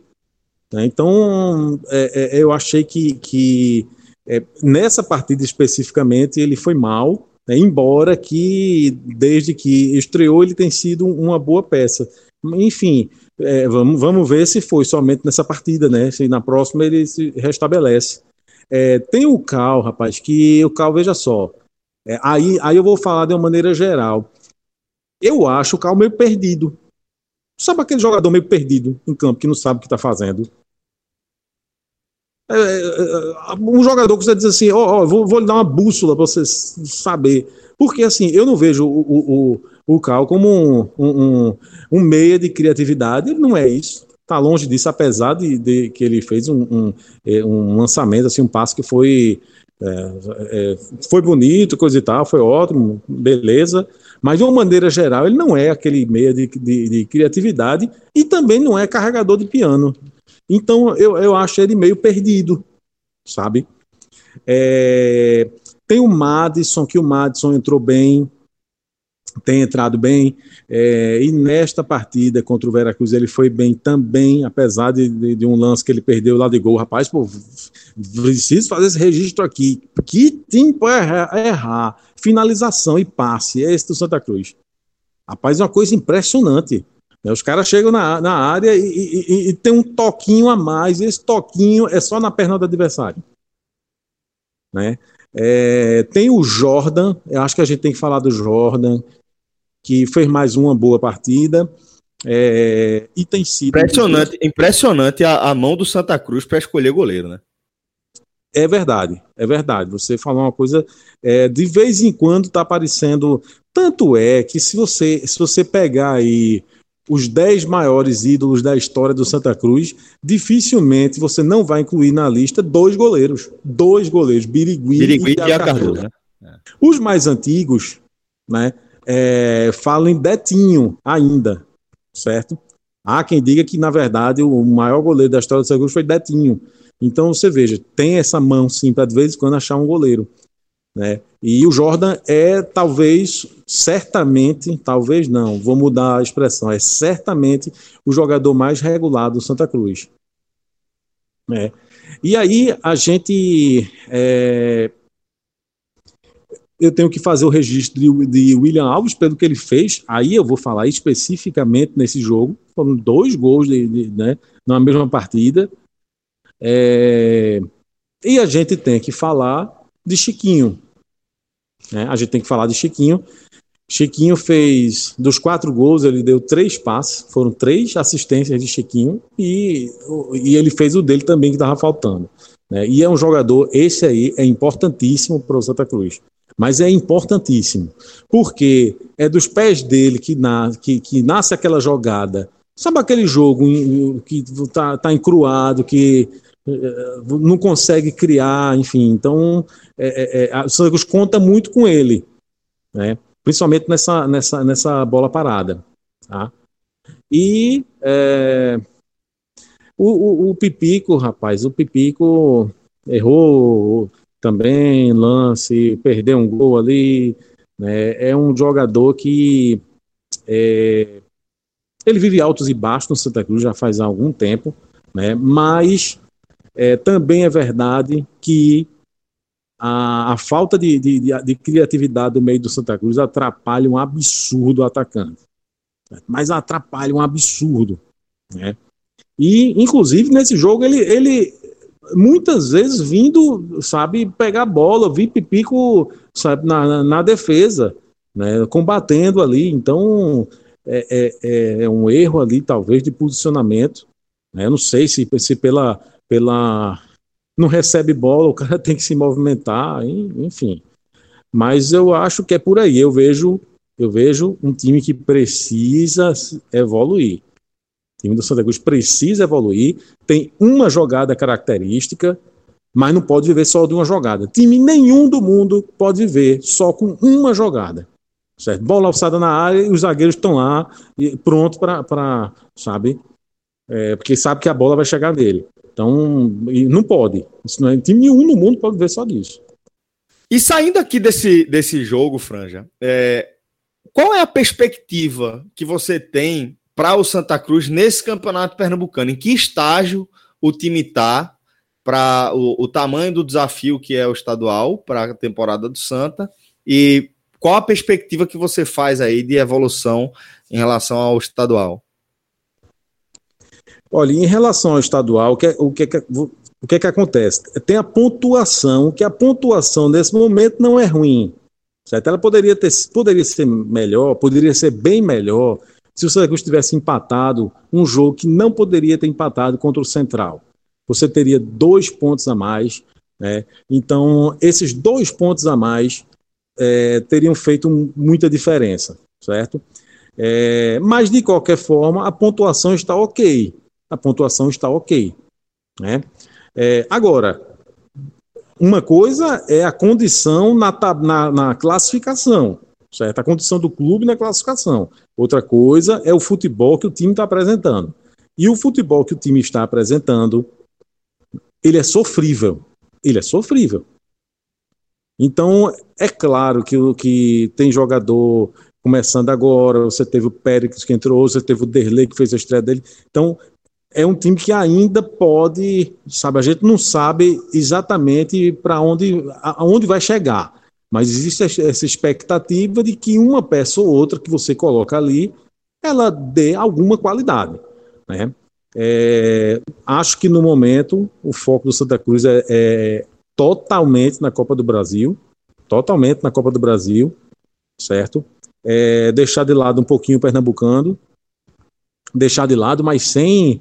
D: Né? Então, é, é, eu achei que, que é, nessa partida especificamente ele foi mal, né? embora que desde que estreou ele tem sido uma boa peça. Enfim, é, vamos, vamos ver se foi somente nessa partida, né? Se na próxima ele se restabelece. É, tem o Cal, rapaz, que o Cal, veja só. É, aí, aí eu vou falar de uma maneira geral. Eu acho o Cal meio perdido. Sabe aquele jogador meio perdido em campo, que não sabe o que está fazendo? É, é, é, um jogador que você diz assim, ó, oh, oh, vou, vou lhe dar uma bússola para você saber. Porque assim, eu não vejo o, o, o, Cal como um, um, um meia de criatividade, ele não é isso está longe disso, apesar de, de, que ele fez um, um, é, um, lançamento, assim, um passo que foi, é, é, foi bonito, coisa e tal, foi ótimo, beleza, mas de uma maneira geral ele não é aquele meia de, de, de criatividade e também não é carregador de piano. Então eu, eu acho ele meio perdido, sabe? É, tem o Madison, que o Madison entrou bem, tem entrado bem, é, e nesta partida contra o Veracruz ele foi bem também, apesar de, de, de, um lance que ele perdeu lá de gol. Rapaz, pô, preciso fazer esse registro aqui. Que time para errar, errar, finalização e passe, é esse do Santa Cruz. Rapaz, é uma coisa impressionante. Né? Os caras chegam na, na área e, e, e, tem um toquinho a mais, e esse toquinho é só na perna do adversário. Né? É, tem o Jordan, eu acho que a gente tem que falar do Jordan, que fez mais uma boa partida. É, e tem sido.
A: Impressionante, impressionante a, a mão do Santa Cruz para escolher goleiro, né?
D: É verdade, é verdade. Você falou uma coisa, é, de vez em quando está aparecendo. Tanto é que se você, se você pegar aí os 10 maiores ídolos da história do Santa Cruz, dificilmente você não vai incluir na lista dois goleiros. Dois goleiros, Birigui, Birigui e Tiago Cardoso. Né? Os mais antigos, né, é, falam em Betinho ainda, certo? Há quem diga que, na verdade, o maior goleiro da história do Santa Cruz foi Betinho. Então você veja, tem essa mão sim para de vez em quando achar um goleiro. Né? E o Jordan é talvez, certamente, talvez não, vou mudar a expressão, é certamente o jogador mais regular do Santa Cruz. É. E aí a gente. É, eu tenho que fazer o registro de, de, William Alves pelo que ele fez. Aí eu vou falar especificamente nesse jogo. Foram dois gols de, de, né, na mesma partida. É, e a gente tem que falar de Chiquinho. Né? A gente tem que falar de Chiquinho. Chiquinho fez, dos quatro gols, ele deu três passes, foram três assistências de Chiquinho, e, e ele fez o dele também, que estava faltando. Né? E é um jogador, esse aí é importantíssimo para o Santa Cruz. Mas é importantíssimo, porque é dos pés dele que, na, que, que nasce aquela jogada. Sabe aquele jogo que está tá encruado, que eh, não consegue criar, enfim. Então, é, é, é, o Santos conta muito com ele, né? principalmente nessa, nessa, nessa bola parada. Tá? E é, o, o, o, Pipico, rapaz, o Pipico errou também lance, perdeu um gol ali. Né? É um jogador que é, ele vive altos e baixos no Santa Cruz já faz algum tempo, né? mas é, também é verdade que a, a falta de, de, de, criatividade do meio do Santa Cruz atrapalha um absurdo o atacante. Mas atrapalha um absurdo. Né? E, inclusive, nesse jogo, ele, ele muitas vezes vindo, sabe, pegar bola, vir pipico, sabe, na, na, defesa, né? combatendo ali. Então, é, é, é, um erro ali, talvez, de posicionamento. Né? Eu não sei se, se pela pela não recebe bola, o cara tem que se movimentar, enfim. Mas eu acho que é por aí. Eu vejo, eu vejo um time que precisa evoluir. Time do Santa Cruz precisa evoluir. Tem uma jogada característica, mas não pode viver só de uma jogada. Time nenhum do mundo pode viver só com uma jogada. Certo? Bola alçada na área e os zagueiros estão lá pronto para, sabe? É, porque sabe que a bola vai chegar nele. Então, não pode. Isso não é, time nenhum no mundo pode ver só disso.
A: E saindo aqui desse, desse jogo, Franja, é, qual é a perspectiva que você tem para o Santa Cruz nesse campeonato pernambucano? Em que estágio o time está para o, o, tamanho do desafio que é o estadual para a temporada do Santa? E qual a perspectiva que você faz aí de evolução em relação ao estadual?
D: Olha, em relação ao estadual, o que, o que, o que, que acontece? Tem a pontuação, que a pontuação nesse momento não é ruim. Certo? Ela poderia, ter, poderia ser melhor, poderia ser bem melhor se o Santa Cruz tivesse empatado um jogo que não poderia ter empatado contra o Central. Você teria dois pontos a mais. Né? Então, esses dois pontos a mais é, teriam feito muita diferença, certo? É, mas, de qualquer forma, a pontuação está ok a pontuação está ok. Né? É, agora, uma coisa é a condição na, na, na, classificação, certo? A condição do clube na classificação. Outra coisa é o futebol que o time está apresentando. E o futebol que o time está apresentando, ele é sofrível. Ele é sofrível. Então, é claro que, que tem jogador começando agora, você teve o Péricles que entrou, você teve o Derlei que fez a estreia dele. Então, é um time que ainda pode, sabe, a gente não sabe exatamente para onde, aonde vai chegar, mas existe essa expectativa de que uma peça ou outra que você coloca ali, ela dê alguma qualidade, né? É, acho que no momento o foco do Santa Cruz é, é totalmente na Copa do Brasil, totalmente na Copa do Brasil, certo? É, deixar de lado um pouquinho o Pernambucano, deixar de lado, mas sem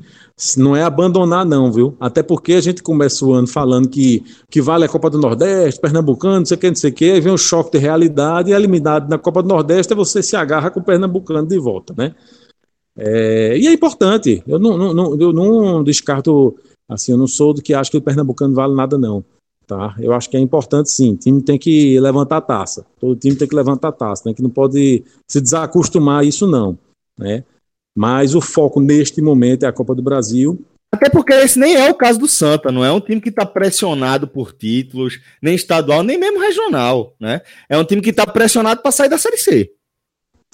D: não é abandonar não, viu? Até porque a gente começa o ano falando que que vale a Copa do Nordeste, Pernambucano, não sei o que, não sei o que, aí vem um choque de realidade e a eliminado na Copa do Nordeste é você se agarra com o Pernambucano de volta, né? É, e é importante, eu não, não, eu não descarto, assim, eu não sou do que acha que o Pernambucano vale nada não, tá? Eu acho que é importante sim, o time tem que levantar a taça, todo time tem que levantar a taça, né? Que não pode se desacostumar a isso não, né? Mas o foco neste momento é a Copa do Brasil.
A: Até porque esse nem é o caso do Santa, não é um time que está pressionado por títulos, nem estadual, nem mesmo regional, né? É um time que está pressionado para sair da Série C.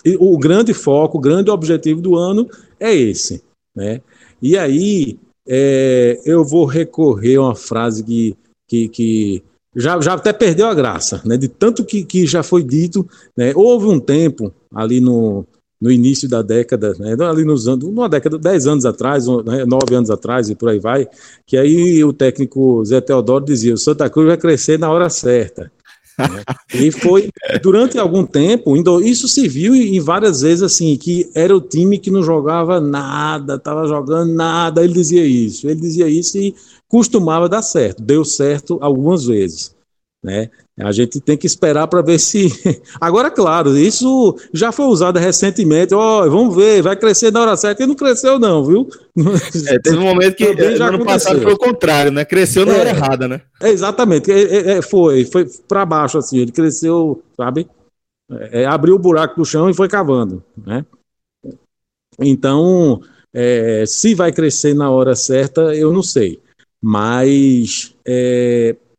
D: E o grande foco, o grande objetivo do ano é esse, né? E aí é, eu vou recorrer a uma frase que, que, que já, já até perdeu a graça, né? De tanto que, que já foi dito, né? Houve um tempo ali no, no início da década, né, ali nos anos, uma década, dez anos atrás, né, nove anos atrás e por aí vai, que aí o técnico Zé Teodoro dizia: o Santa Cruz vai crescer na hora certa. né? E foi durante algum tempo, isso se viu em várias vezes assim, que era o time que não jogava nada, estava jogando nada, ele dizia isso, ele dizia isso e costumava dar certo, deu certo algumas vezes. Né? A gente tem que esperar para ver se. Agora, claro, isso já foi usado recentemente. Oh, vamos ver, vai crescer na hora certa. E não cresceu, não, viu?
A: É, teve um momento que já ano passado foi o contrário, né? Cresceu na é, hora errada, né?
D: É, exatamente. É, é foi, foi para baixo, assim. Ele cresceu, sabe? É, abriu o buraco do chão e foi cavando, né? Então, se vai crescer na hora certa, eu não sei. Mas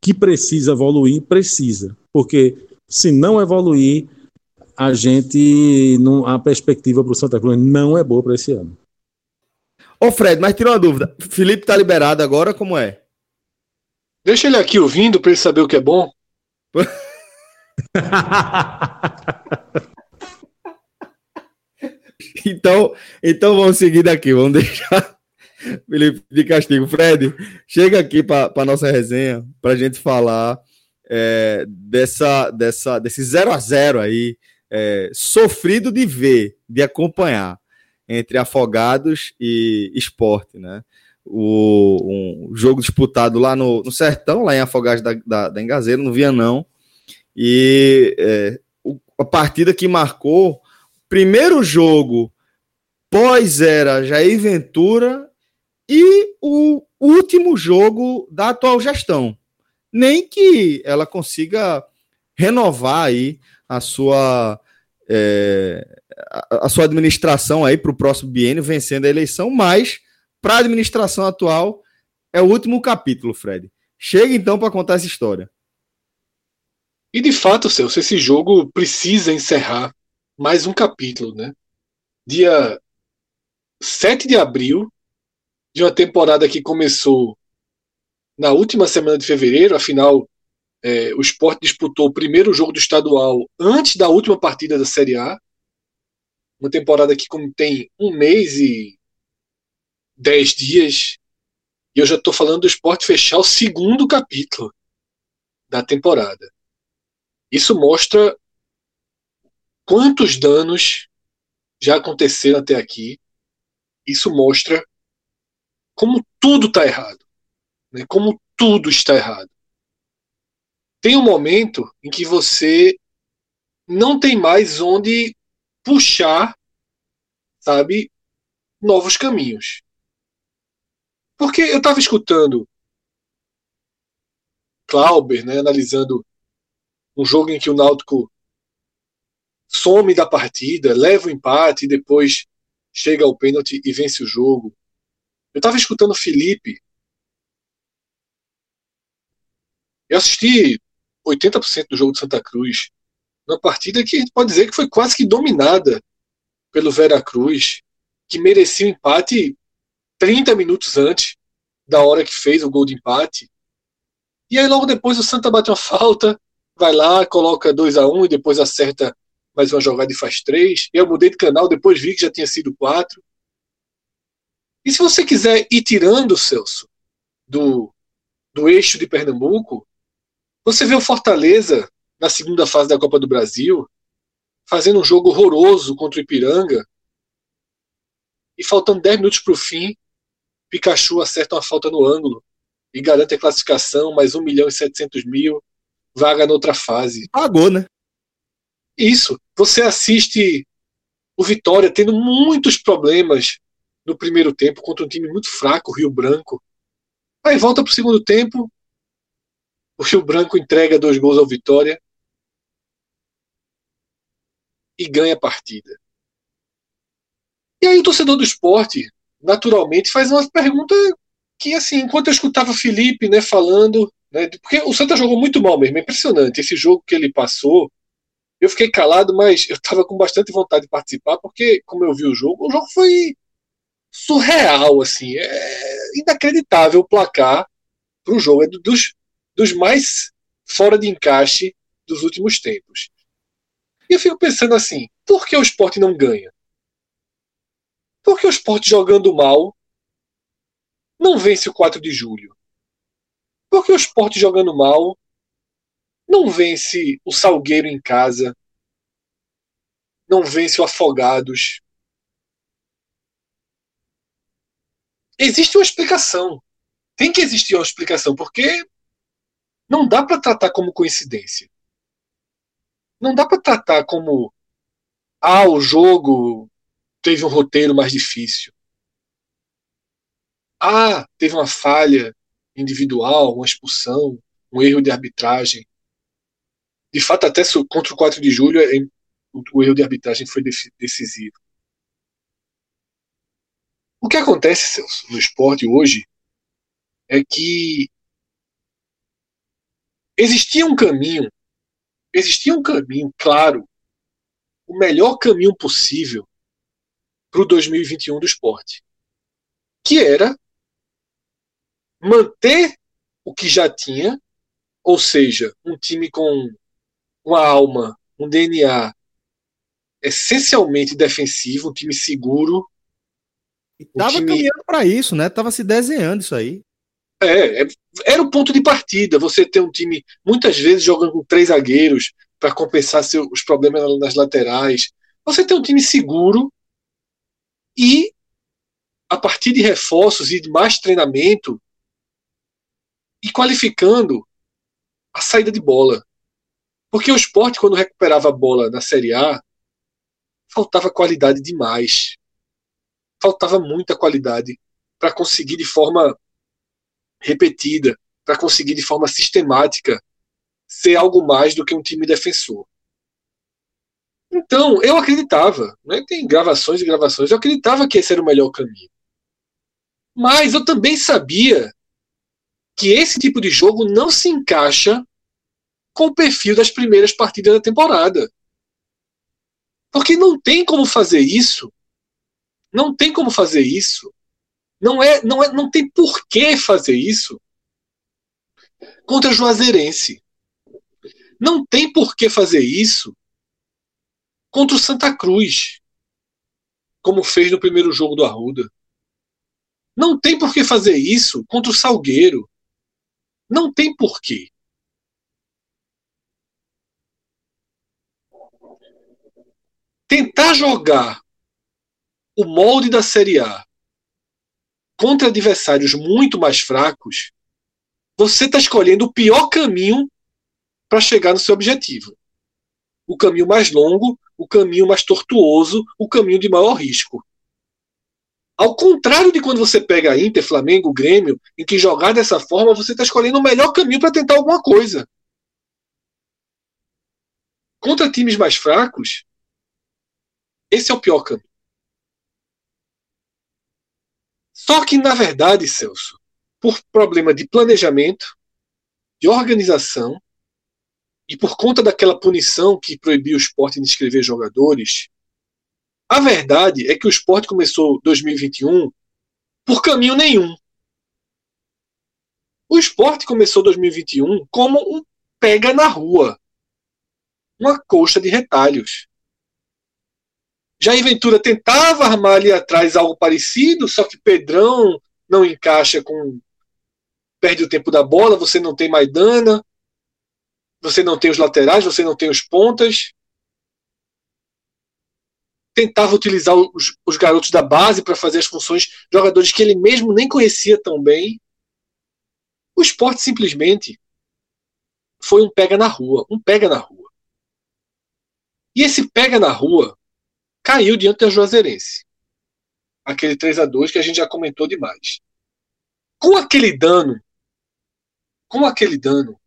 D: que precisa evoluir, precisa. Porque se não evoluir, a gente não, a perspectiva para o Santa Cruz não é boa para esse ano.
A: Ô Fred, mas tirou uma dúvida. Felipe tá liberado agora, como é?
B: Deixa ele aqui ouvindo para ele saber o que é bom.
A: então, então vamos seguir daqui, vamos deixar Felipe de Castigo. Fred, chega aqui para a nossa resenha para a gente falar é, dessa, dessa, desse 0 a 0 aí, é, sofrido de ver, de acompanhar, entre Afogados e Esporte, né? O, um jogo disputado lá no, no Sertão, lá em Afogados da, da, da Engazeira, no Vianão, e é, a partida que marcou primeiro jogo pós era Jair Ventura e o último jogo da atual gestão. Nem que ela consiga renovar aí a sua é, a, sua administração aí para o próximo biênio vencendo a eleição, mas para a administração atual é o último capítulo, Fred. Chega então para contar essa história.
B: E de fato, Celso, esse jogo precisa encerrar mais um capítulo, né? Dia 7 de abril de uma temporada que começou na última semana de fevereiro, afinal, é, o Sport disputou o primeiro jogo do estadual antes da última partida da Série A. Uma temporada que tem um mês e dez dias. E eu já estou falando do Sport fechar o segundo capítulo da temporada. Isso mostra quantos danos já aconteceram até aqui. Isso mostra como tudo está errado, né? como tudo está errado. Tem um momento em que você não tem mais onde puxar, sabe, novos caminhos. Porque eu estava escutando Clauber, né, analisando um jogo em que o Náutico some da partida, leva o empate e depois chega ao pênalti e vence o jogo. Eu estava escutando o Felipe. Eu assisti 80% do jogo de Santa Cruz. Uma partida que a gente pode dizer que foi quase que dominada pelo Vera Cruz, que merecia o um empate 30 minutos antes da hora que fez o gol de empate. E aí logo depois o Santa bate uma falta, vai lá, coloca 2 a 1 um, e depois acerta mais uma jogada e faz três. Eu mudei de canal, depois vi que já tinha sido quatro. E se você quiser ir tirando, Celso, do, do eixo de Pernambuco, você vê o Fortaleza na segunda fase da Copa do Brasil, fazendo um jogo horroroso contra o Ipiranga. e faltando 10 minutos para o fim, Pikachu acerta uma falta no ângulo e garante a classificação, mais 1 milhão e 700 mil, vaga noutra fase.
A: Pagou, né?
B: Isso. Você assiste o Vitória tendo muitos problemas no primeiro tempo contra um time muito fraco, o Rio Branco. Aí volta para o segundo tempo, o Rio Branco entrega dois gols ao Vitória e ganha a partida. E aí o torcedor do esporte, naturalmente, faz uma pergunta que, assim, enquanto eu escutava Felipe né, falando, né, porque o Santa jogou muito mal mesmo, é impressionante. Esse jogo que ele passou, eu fiquei calado, mas eu estava com bastante vontade de participar, porque, como eu vi o jogo, o jogo foi surreal, assim, é inacreditável o placar para o jogo, é dos, dos mais fora de encaixe dos últimos tempos. E eu fico pensando assim, por que o esporte não ganha? Por que o esporte jogando mal não vence o 4 de julho? Por que o esporte jogando mal não vence o Salgueiro em casa? Não vence o Afogados? Existe uma explicação. Tem que existir uma explicação, porque não dá para tratar como coincidência. Não dá para tratar como ah, o jogo teve um roteiro mais difícil. Ah, teve uma falha individual, uma expulsão, um erro de arbitragem. De fato, até contra o 4 de julho, é, o erro de arbitragem foi decisivo. O que acontece, Celso, no esporte hoje é que existia um caminho, existia um caminho claro, o melhor caminho possível para o 2021 do esporte, que era manter o que já tinha, ou seja, um time com uma alma, um DNA essencialmente defensivo, um time seguro.
A: E tava time... caminhando para isso, né? Tava se desenhando isso aí.
B: É, é, era o ponto de partida. Você ter um time muitas vezes jogando com três zagueiros para compensar os problemas nas laterais. Você tem um time seguro e a partir de reforços e de mais treinamento e qualificando a saída de bola. Porque o esporte, quando recuperava a bola na Série A, faltava qualidade demais. Faltava muita qualidade para conseguir de forma repetida, para conseguir de forma sistemática ser algo mais do que um time defensor. Então, eu acreditava, né? tem gravações e gravações, eu acreditava que esse era o melhor caminho. Mas eu também sabia que esse tipo de jogo não se encaixa com o perfil das primeiras partidas da temporada. Porque não tem como fazer isso. Não tem como fazer isso. Não é, não é, não tem por que fazer isso contra Juazeirense. Não tem por que fazer isso contra o Santa Cruz, como fez no primeiro jogo do Arruda. Não tem por que fazer isso contra o Salgueiro. Não tem porquê. Tentar jogar o molde da Série A contra adversários muito mais fracos, você está escolhendo o pior caminho para chegar no seu objetivo. O caminho mais longo, o caminho mais tortuoso, o caminho de maior risco. Ao contrário de quando você pega Inter, Flamengo, Grêmio, em que jogar dessa forma você está escolhendo o melhor caminho para tentar alguma coisa. Contra times mais fracos, esse é o pior caminho. Só que, na verdade, Celso, por problema de planejamento, de organização, e por conta daquela punição que proibiu o esporte de inscrever jogadores, a verdade é que o esporte começou 2021 por caminho nenhum. O esporte começou 2021 como um pega na rua, uma coxa de retalhos. Jair Ventura tentava armar ali atrás algo parecido, só que Pedrão não encaixa com. Perde o tempo da bola, você não tem Maidana, você não tem os laterais, você não tem os pontas. tentava utilizar os, os garotos da base para fazer as funções, jogadores que ele mesmo nem conhecia tão bem. O esporte simplesmente foi um pega na rua, um pega na rua. E esse pega na rua caiu diante da Juazeirense. Aquele 3 a 2 que a gente já comentou demais. Com aquele dano, com aquele dano,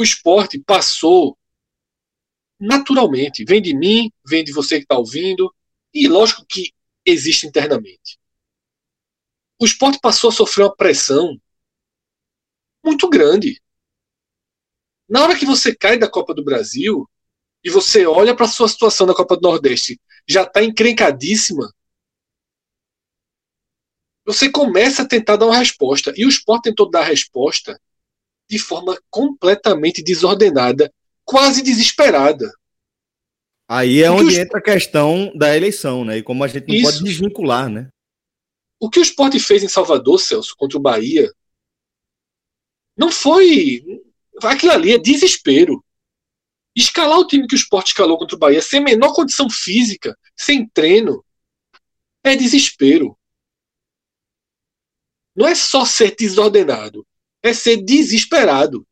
B: o esporte passou naturalmente. Vem de mim, vem de você que está ouvindo, e lógico que existe internamente. O esporte passou a sofrer uma pressão muito grande. Na hora que você cai da Copa do Brasil e você olha para a sua situação na Copa do Nordeste, já está encrencadíssima. Você começa a tentar dar uma resposta. E o esporte tentou dar a resposta de forma completamente desordenada, quase desesperada.
A: Aí é onde entra a questão da eleição, né? E como a gente não Isso. pode desvincular, né?
B: O que o esporte fez em Salvador, Celso, contra o Bahia, não foi. Aquilo ali é desespero. Escalar o time que o esporte escalou contra o Bahia sem menor condição física, sem treino, é desespero. Não é só ser desordenado, é ser desesperado.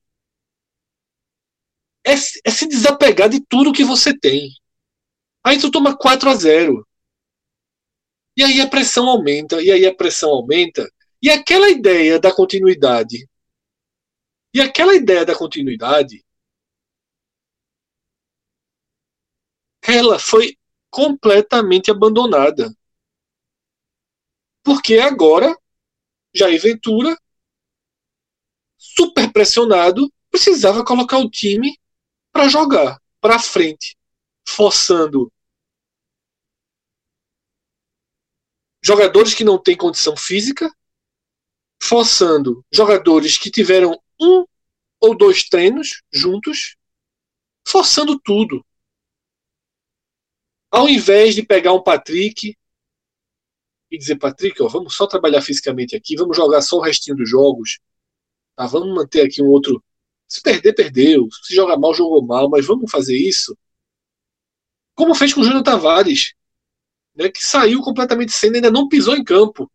B: É, é se desapegar de tudo que você tem. Aí tu toma 4 a 0. E aí a pressão aumenta, e aí a pressão aumenta. E aquela ideia da continuidade. E aquela ideia da continuidade. Ela foi completamente abandonada. Porque agora, Jair Ventura super pressionado, precisava colocar o time para jogar para frente, forçando jogadores que não têm condição física, forçando jogadores que tiveram um ou dois treinos juntos, forçando tudo. Ao invés de pegar um Patrick e dizer, Patrick, ó, vamos só trabalhar fisicamente aqui, vamos jogar só o restinho dos jogos, ah, vamos manter aqui um outro. Se perder, perdeu. Se jogar mal, jogou mal, mas vamos fazer isso. Como fez com o Júnior Tavares, né, que saiu completamente sem, ainda não pisou em campo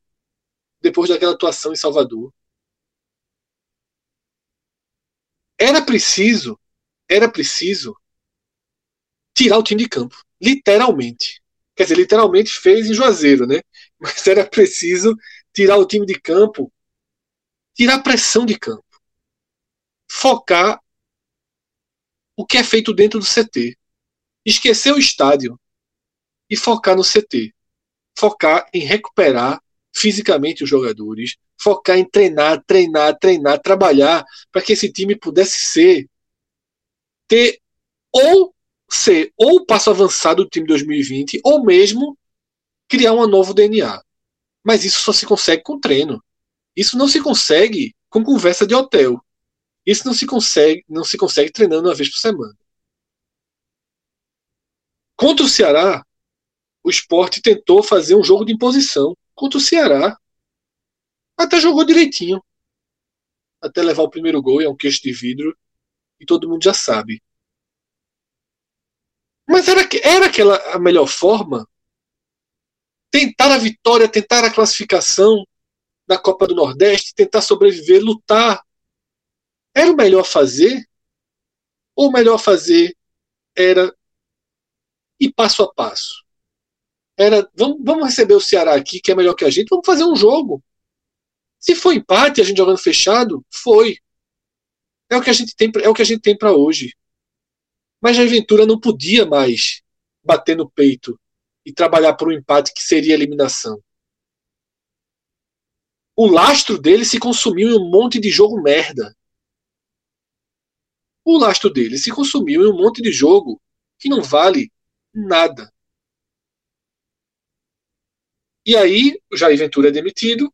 B: depois daquela atuação em Salvador. Era preciso, era preciso tirar o time de campo, literalmente. Quer dizer, literalmente fez em Juazeiro, né? Mas era preciso tirar o time de campo tirar pressão de campo, focar o que é feito dentro do CT, esquecer o estádio e focar no CT, focar em recuperar fisicamente os jogadores, focar em treinar, treinar, treinar, trabalhar para que esse time pudesse ser ter ou ser ou o passo avançado do time 2020 ou mesmo criar um novo DNA. Mas isso só se consegue com treino. Isso não se consegue com conversa de hotel. Isso não se consegue, não se consegue treinando uma vez por semana. Contra o Ceará, o esporte tentou fazer um jogo de imposição. Contra o Ceará, até jogou direitinho. Até levar o primeiro gol, é um queixo de vidro, e todo mundo já sabe. Mas era, era aquela a melhor forma? Tentar a vitória, tentar a classificação, na Copa do Nordeste, tentar sobreviver, lutar. Era o melhor fazer? Ou o melhor fazer era ir passo a passo? Era, vamos, vamos receber o Ceará aqui, que é melhor que a gente, vamos fazer um jogo. Se foi empate, a gente jogando fechado, foi. É o que a gente tem, é o que a gente tem para hoje. Mas a Aventura não podia mais bater no peito e trabalhar por um empate que seria eliminação o lastro dele se consumiu em um monte de jogo merda. O lastro dele se consumiu em um monte de jogo que não vale nada. E aí, o Jair Ventura é demitido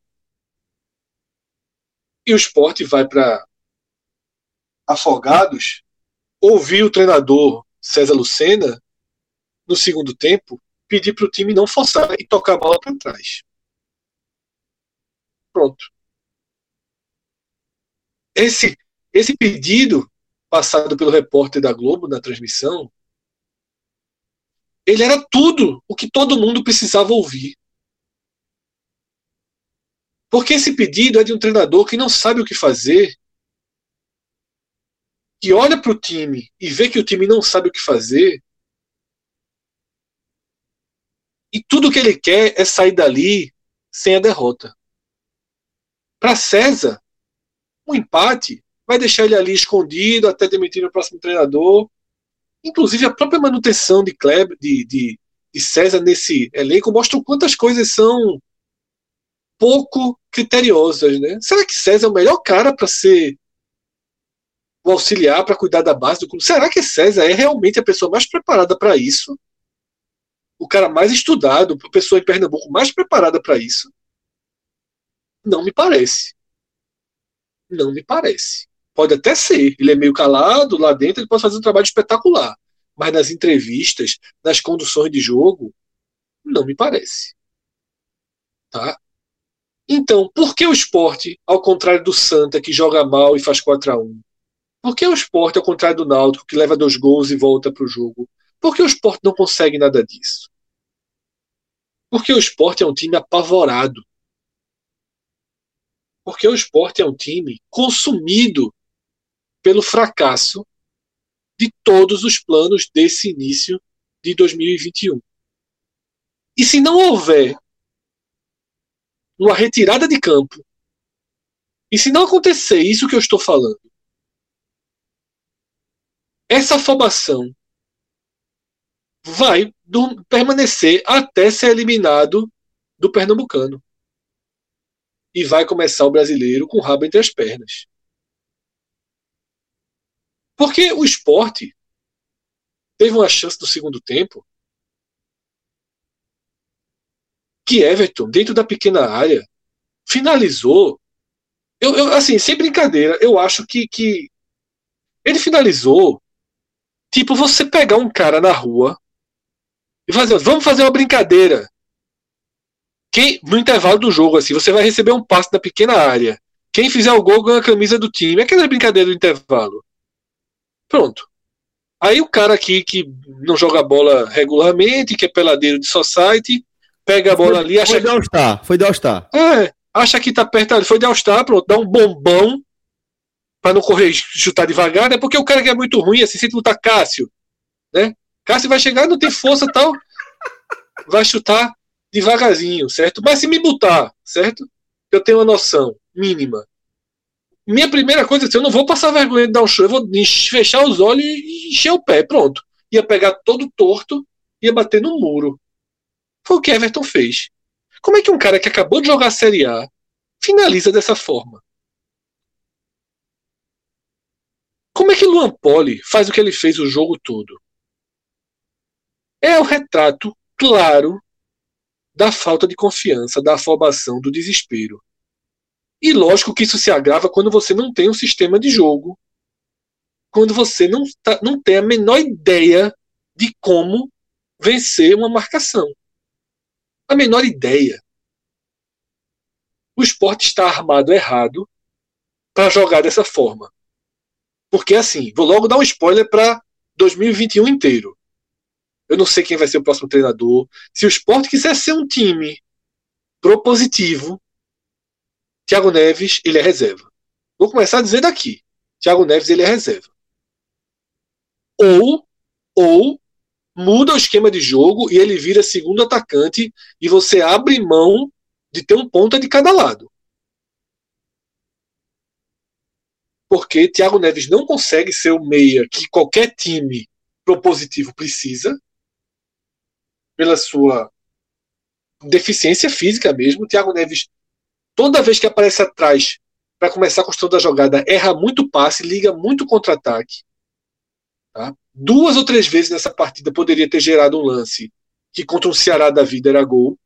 B: e o esporte vai para Afogados ouvir o treinador César Lucena no segundo tempo pedir para o time não forçar e tocar a bola para trás. Pronto. Esse, esse pedido, passado pelo repórter da Globo na transmissão, ele era tudo o que todo mundo precisava ouvir. Porque esse pedido é de um treinador que não sabe o que fazer, que olha para o time e vê que o time não sabe o que fazer, e tudo que ele quer é sair dali sem a derrota. Para César, um empate vai deixar ele ali escondido até demitir o próximo treinador. Inclusive, a própria manutenção de, Kleber, de, de, de César nesse elenco mostra quantas coisas são pouco criteriosas. Né? Será que César é o melhor cara para ser o auxiliar, para cuidar da base do clube? Será que César é realmente a pessoa mais preparada para isso? O cara mais estudado, a pessoa em Pernambuco mais preparada para isso? Não me parece. Não me parece. Pode até ser. Ele é meio calado lá dentro, ele pode fazer um trabalho espetacular. Mas nas entrevistas, nas conduções de jogo, não me parece. Tá? Então, por que o esporte, ao contrário do Santa, que joga mal e faz 4 a 1 Por que o esporte, ao contrário do Náutico, que leva dois gols e volta para o jogo? Por que o esporte não consegue nada disso? Porque o esporte é um time apavorado. Porque o esporte é um time consumido pelo fracasso de todos os planos desse início de 2021. E se não houver uma retirada de campo, e se não acontecer isso que eu estou falando, essa afobação vai do, permanecer até ser eliminado do Pernambucano e vai começar o brasileiro com o rabo entre as pernas. Porque o esporte teve uma chance no segundo tempo que Everton, dentro da pequena área, finalizou. Eu, eu, assim, sem brincadeira, eu acho que, que ele finalizou. Tipo, você pegar um cara na rua e fazer, vamos fazer uma brincadeira. Quem, no intervalo do jogo, assim, você vai receber um passe da pequena área. Quem fizer o gol ganha a camisa do time. Aquela brincadeira do intervalo. Pronto. Aí o cara aqui que não joga bola regularmente, que é peladeiro de society, pega a bola
A: foi,
B: ali, acha
A: foi de All-Star, foi de All-Star.
B: É, acha que tá perto ali, foi de All-Star, pronto, dá um bombão para não correr chutar devagar, né? Porque o cara que é muito ruim, assim, sempre lutar Cássio, né? Cássio vai chegar, não tem força tal, vai chutar devagarzinho, certo? Mas se me botar, certo? Eu tenho uma noção mínima. Minha primeira coisa é assim, eu não vou passar vergonha de dar um show, eu vou fechar os olhos e encher o pé, pronto. Ia pegar todo torto, ia bater no muro. Foi o que Everton fez. Como é que um cara que acabou de jogar a Série A finaliza dessa forma? Como é que Luan Poli faz o que ele fez o jogo todo? É o retrato claro da falta de confiança, da afobação, do desespero. E lógico que isso se agrava quando você não tem um sistema de jogo, quando você não, tá, não tem a menor ideia de como vencer uma marcação. A menor ideia. O esporte está armado errado para jogar dessa forma. Porque assim, vou logo dar um spoiler para 2021 inteiro. Eu não sei quem vai ser o próximo treinador. Se o esporte quiser ser um time propositivo, Thiago Neves, ele é reserva. Vou começar dizendo aqui. Thiago Neves, ele é reserva. Ou, ou muda o esquema de jogo e ele vira segundo atacante e você abre mão de ter um ponta de cada lado. Porque Thiago Neves não consegue ser o meia que qualquer time propositivo precisa pela sua deficiência física mesmo. Thiago Neves, toda vez que aparece atrás para começar a construção da jogada, erra muito passe, liga muito contra-ataque. Tá? Duas ou três vezes nessa partida poderia ter gerado um lance que contra um Ceará da vida era gol.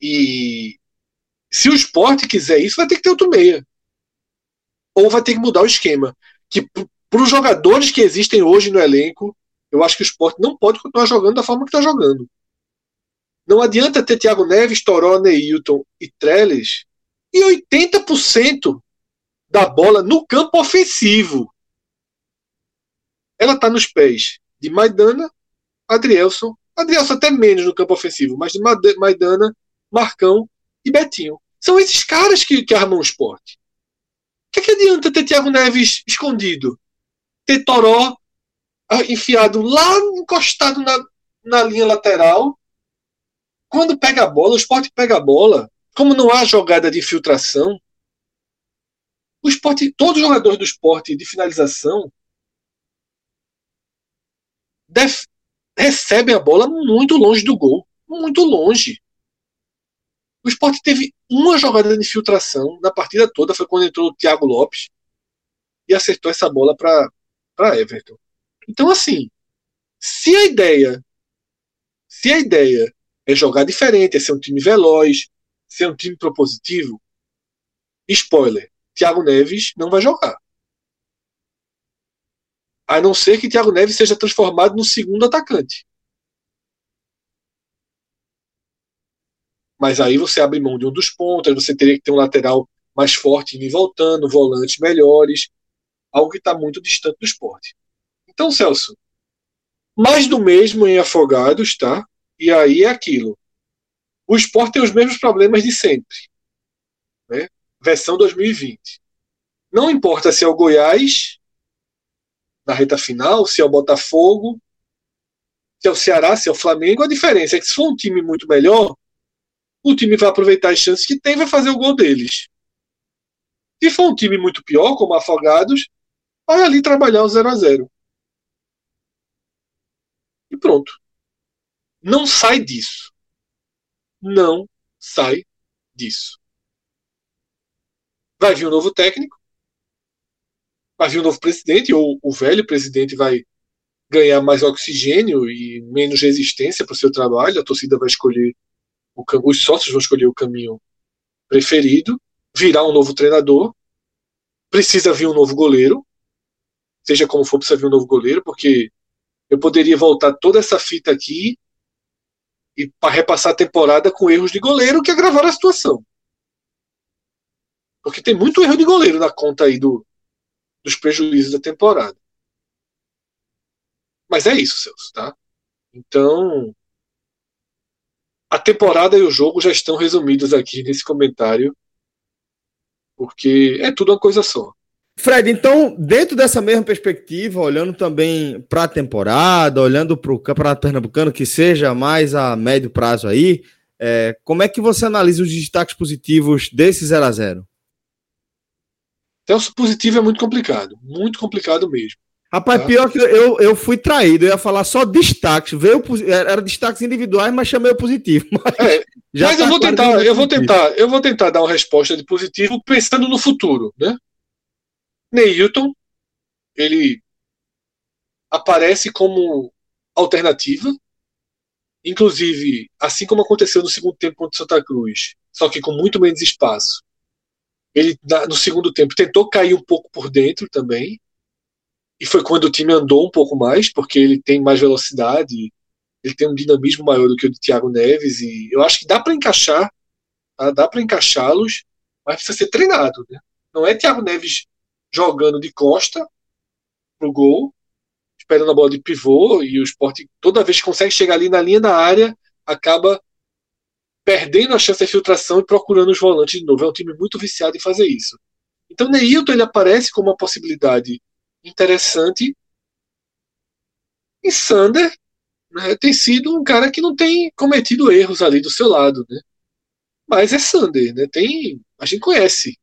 B: E se o esporte quiser isso, vai ter que ter outro meia. Ou vai ter que mudar o esquema. Que para os jogadores que existem hoje no elenco, eu acho que o esporte não pode continuar jogando da forma que está jogando. Não adianta ter Thiago Neves, Toró, Neilton e Trellis e 80% da bola no campo ofensivo. Ela está nos pés de Maidana, Adrielson, Adrielson até menos no campo ofensivo, mas de Maidana, Marcão e Betinho. São esses caras que, que armam o esporte. O que, é que adianta ter Thiago Neves escondido? Ter Toró ah, enfiado lá, encostado na, na linha lateral. Quando pega a bola, o esporte pega a bola. Como não há jogada de infiltração, o esporte, todos os jogadores do esporte de finalização recebem a bola muito longe do gol. Muito longe. O esporte teve uma jogada de infiltração na partida toda, foi quando entrou o Thiago Lopes e acertou essa bola para Everton. Então, assim, se a ideia se a ideia é jogar diferente, é ser um time veloz, ser um time propositivo, spoiler, Thiago Neves não vai jogar. A não ser que Thiago Neves seja transformado no segundo atacante. Mas aí você abre mão de um dos pontos, você teria que ter um lateral mais forte indo e voltando, volantes melhores, algo que está muito distante do esporte. Então, Celso, mais do mesmo em Afogados, tá? E aí é aquilo. O esporte tem os mesmos problemas de sempre. Né? Versão 2020. Não importa se é o Goiás na reta final, se é o Botafogo, se é o Ceará, se é o Flamengo, a diferença é que se for um time muito melhor, o time vai aproveitar as chances que tem e vai fazer o gol deles. Se for um time muito pior, como Afogados, vai ali trabalhar o 0 a 0 E pronto. Não sai disso. Não sai disso. Vai vir um novo técnico, vai vir um novo presidente, ou o velho presidente vai ganhar mais oxigênio e menos resistência para o seu trabalho, a torcida vai escolher o, os sócios vão escolher o caminho preferido, virar um novo treinador, precisa vir um novo goleiro, seja como for, precisa vir um novo goleiro, porque eu poderia voltar toda essa fita aqui e repassar a temporada com erros de goleiro que agravaram a situação. Porque tem muito erro de goleiro na conta aí do, dos prejuízos da temporada. Mas é isso, Celso, tá? Então, a temporada e o jogo já estão resumidos aqui nesse comentário, porque é tudo uma coisa só.
A: Fred, então, dentro dessa mesma perspectiva, olhando também para a temporada, olhando para o Campeonato Pernambucano, que seja mais a médio prazo aí, é, como é que você analisa os destaques positivos desse 0 a 0
B: Então, o positivo é muito complicado, muito complicado mesmo.
A: Rapaz, pior que eu, eu fui traído, eu ia falar só destaques, veio, era destaques individuais, mas chamei o positivo.
B: Mas, é, mas tá eu vou tentar, eu vou tentar, eu vou tentar dar uma resposta de positivo pensando no futuro, né? Neilton, ele aparece como alternativa, inclusive, assim como aconteceu no segundo tempo contra o Santa Cruz, só que com muito menos espaço. Ele no segundo tempo tentou cair um pouco por dentro também, e foi quando o time andou um pouco mais, porque ele tem mais velocidade, ele tem um dinamismo maior do que o de Thiago Neves, e eu acho que dá para encaixar, tá? dá para encaixá-los, mas precisa ser treinado. Né? Não é Thiago Neves jogando de costa pro gol, esperando a bola de pivô, e o esporte, toda vez que consegue chegar ali na linha da área, acaba perdendo a chance de filtração e procurando os volantes de novo. É um time muito viciado em fazer isso. Então, Neilton ele aparece como uma possibilidade interessante. E Sander né, tem sido um cara que não tem cometido erros ali do seu lado, né? Mas é Sander, né? Tem, a gente conhece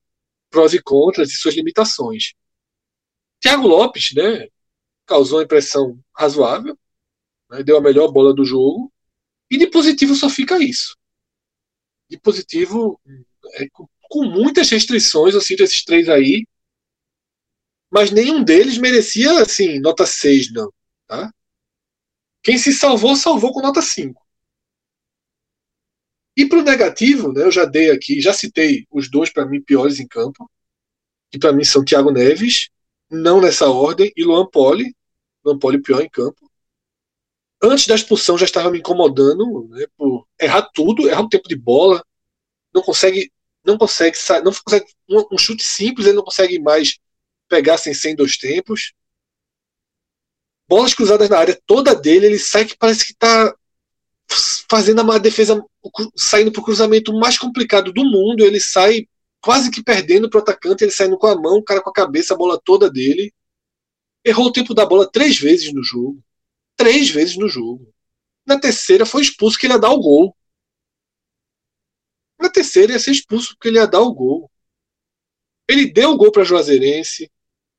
B: prós e contras e suas limitações. Thiago Lopes, né? Causou uma impressão razoável, né, deu a melhor bola do jogo. E de positivo só fica isso. De positivo, é, com muitas restrições, assim, desses três aí, mas nenhum deles merecia, assim, nota 6, não. Tá? Quem se salvou, salvou com nota 5. E para o negativo, né, eu já dei aqui, já citei os dois para mim piores em campo, que para mim são Thiago Neves, não nessa ordem, e Luan Poli, Luan Poli pior em campo. Antes da expulsão já estava me incomodando né, por errar tudo, errar o tempo de bola, não consegue, não consegue, não consegue um, um chute simples, ele não consegue mais pegassem 100 dois tempos. bolas cruzadas na área toda dele, ele sai que parece que está fazendo uma defesa, saindo para o cruzamento mais complicado do mundo, ele sai quase que perdendo para o atacante, ele saindo com a mão, o cara com a cabeça, a bola toda dele. Errou o tempo da bola três vezes no jogo. Três vezes no jogo. Na terceira foi expulso que ele ia dar o gol. Na terceira ia ser expulso porque ele ia dar o gol. Ele deu o gol para Juazeirense,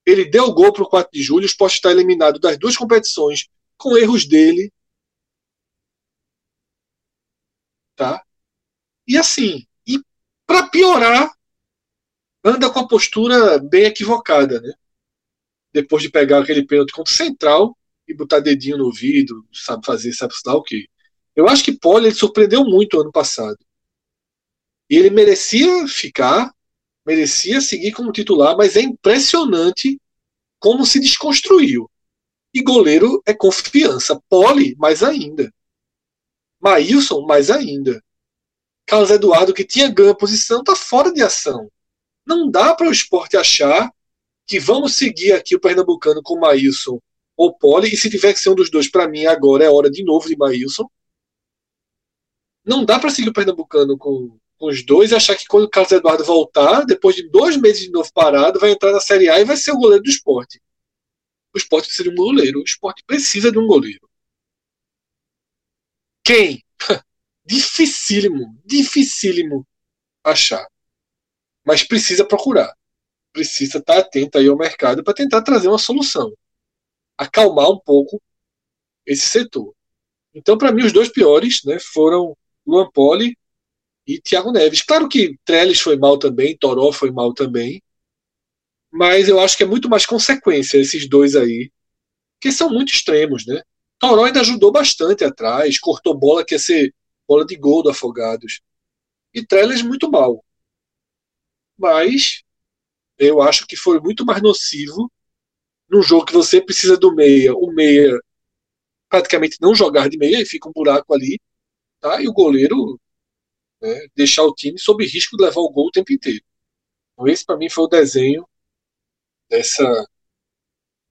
B: ele deu o gol para o 4 de julho, o Sport está eliminado das duas competições com erros dele. Tá? E assim, e para piorar, anda com a postura bem equivocada, né? Depois de pegar aquele pênalti contra o Central e botar dedinho no ouvido, sabe fazer, sabe o quê. Eu acho que Poli ele surpreendeu muito ano passado. E ele merecia ficar, merecia seguir como titular, mas é impressionante como se desconstruiu. E goleiro é confiança. Pole, mais ainda. Maílson, mais ainda. Carlos Eduardo, que tinha ganho a posição, está fora de ação. Não dá para o esporte achar que vamos seguir aqui o Pernambucano com Maílson ou Pole, e se tiver que ser um dos dois, para mim, agora é hora de novo de Maílson. Não dá para seguir o Pernambucano com os dois achar que quando o Carlos Eduardo voltar, depois de dois meses de novo parado, vai entrar na Série A e vai ser o goleiro do esporte. O esporte precisa de um goleiro. O esporte precisa de um goleiro. Quem? dificílimo, dificílimo achar. Mas precisa procurar. Precisa estar atento aí ao mercado para tentar trazer uma solução. Acalmar um pouco esse setor. Então, para mim, os dois piores né, foram Luan Poli e Thiago Neves. Claro que Trellis foi mal também, Toró foi mal também, mas eu acho que é muito mais consequência esses dois aí, que são muito extremos, né? Toró ainda ajudou bastante atrás, cortou bola que ia ser bola de gol do Afogados. E Trellis muito mal. Mas eu acho que foi muito mais nocivo num jogo que você precisa do meia, o meia praticamente não jogar de meia e fica um buraco ali, tá? E o goleiro né, deixar o time sob risco de levar o gol o tempo inteiro. Então, esse para mim foi o desenho dessa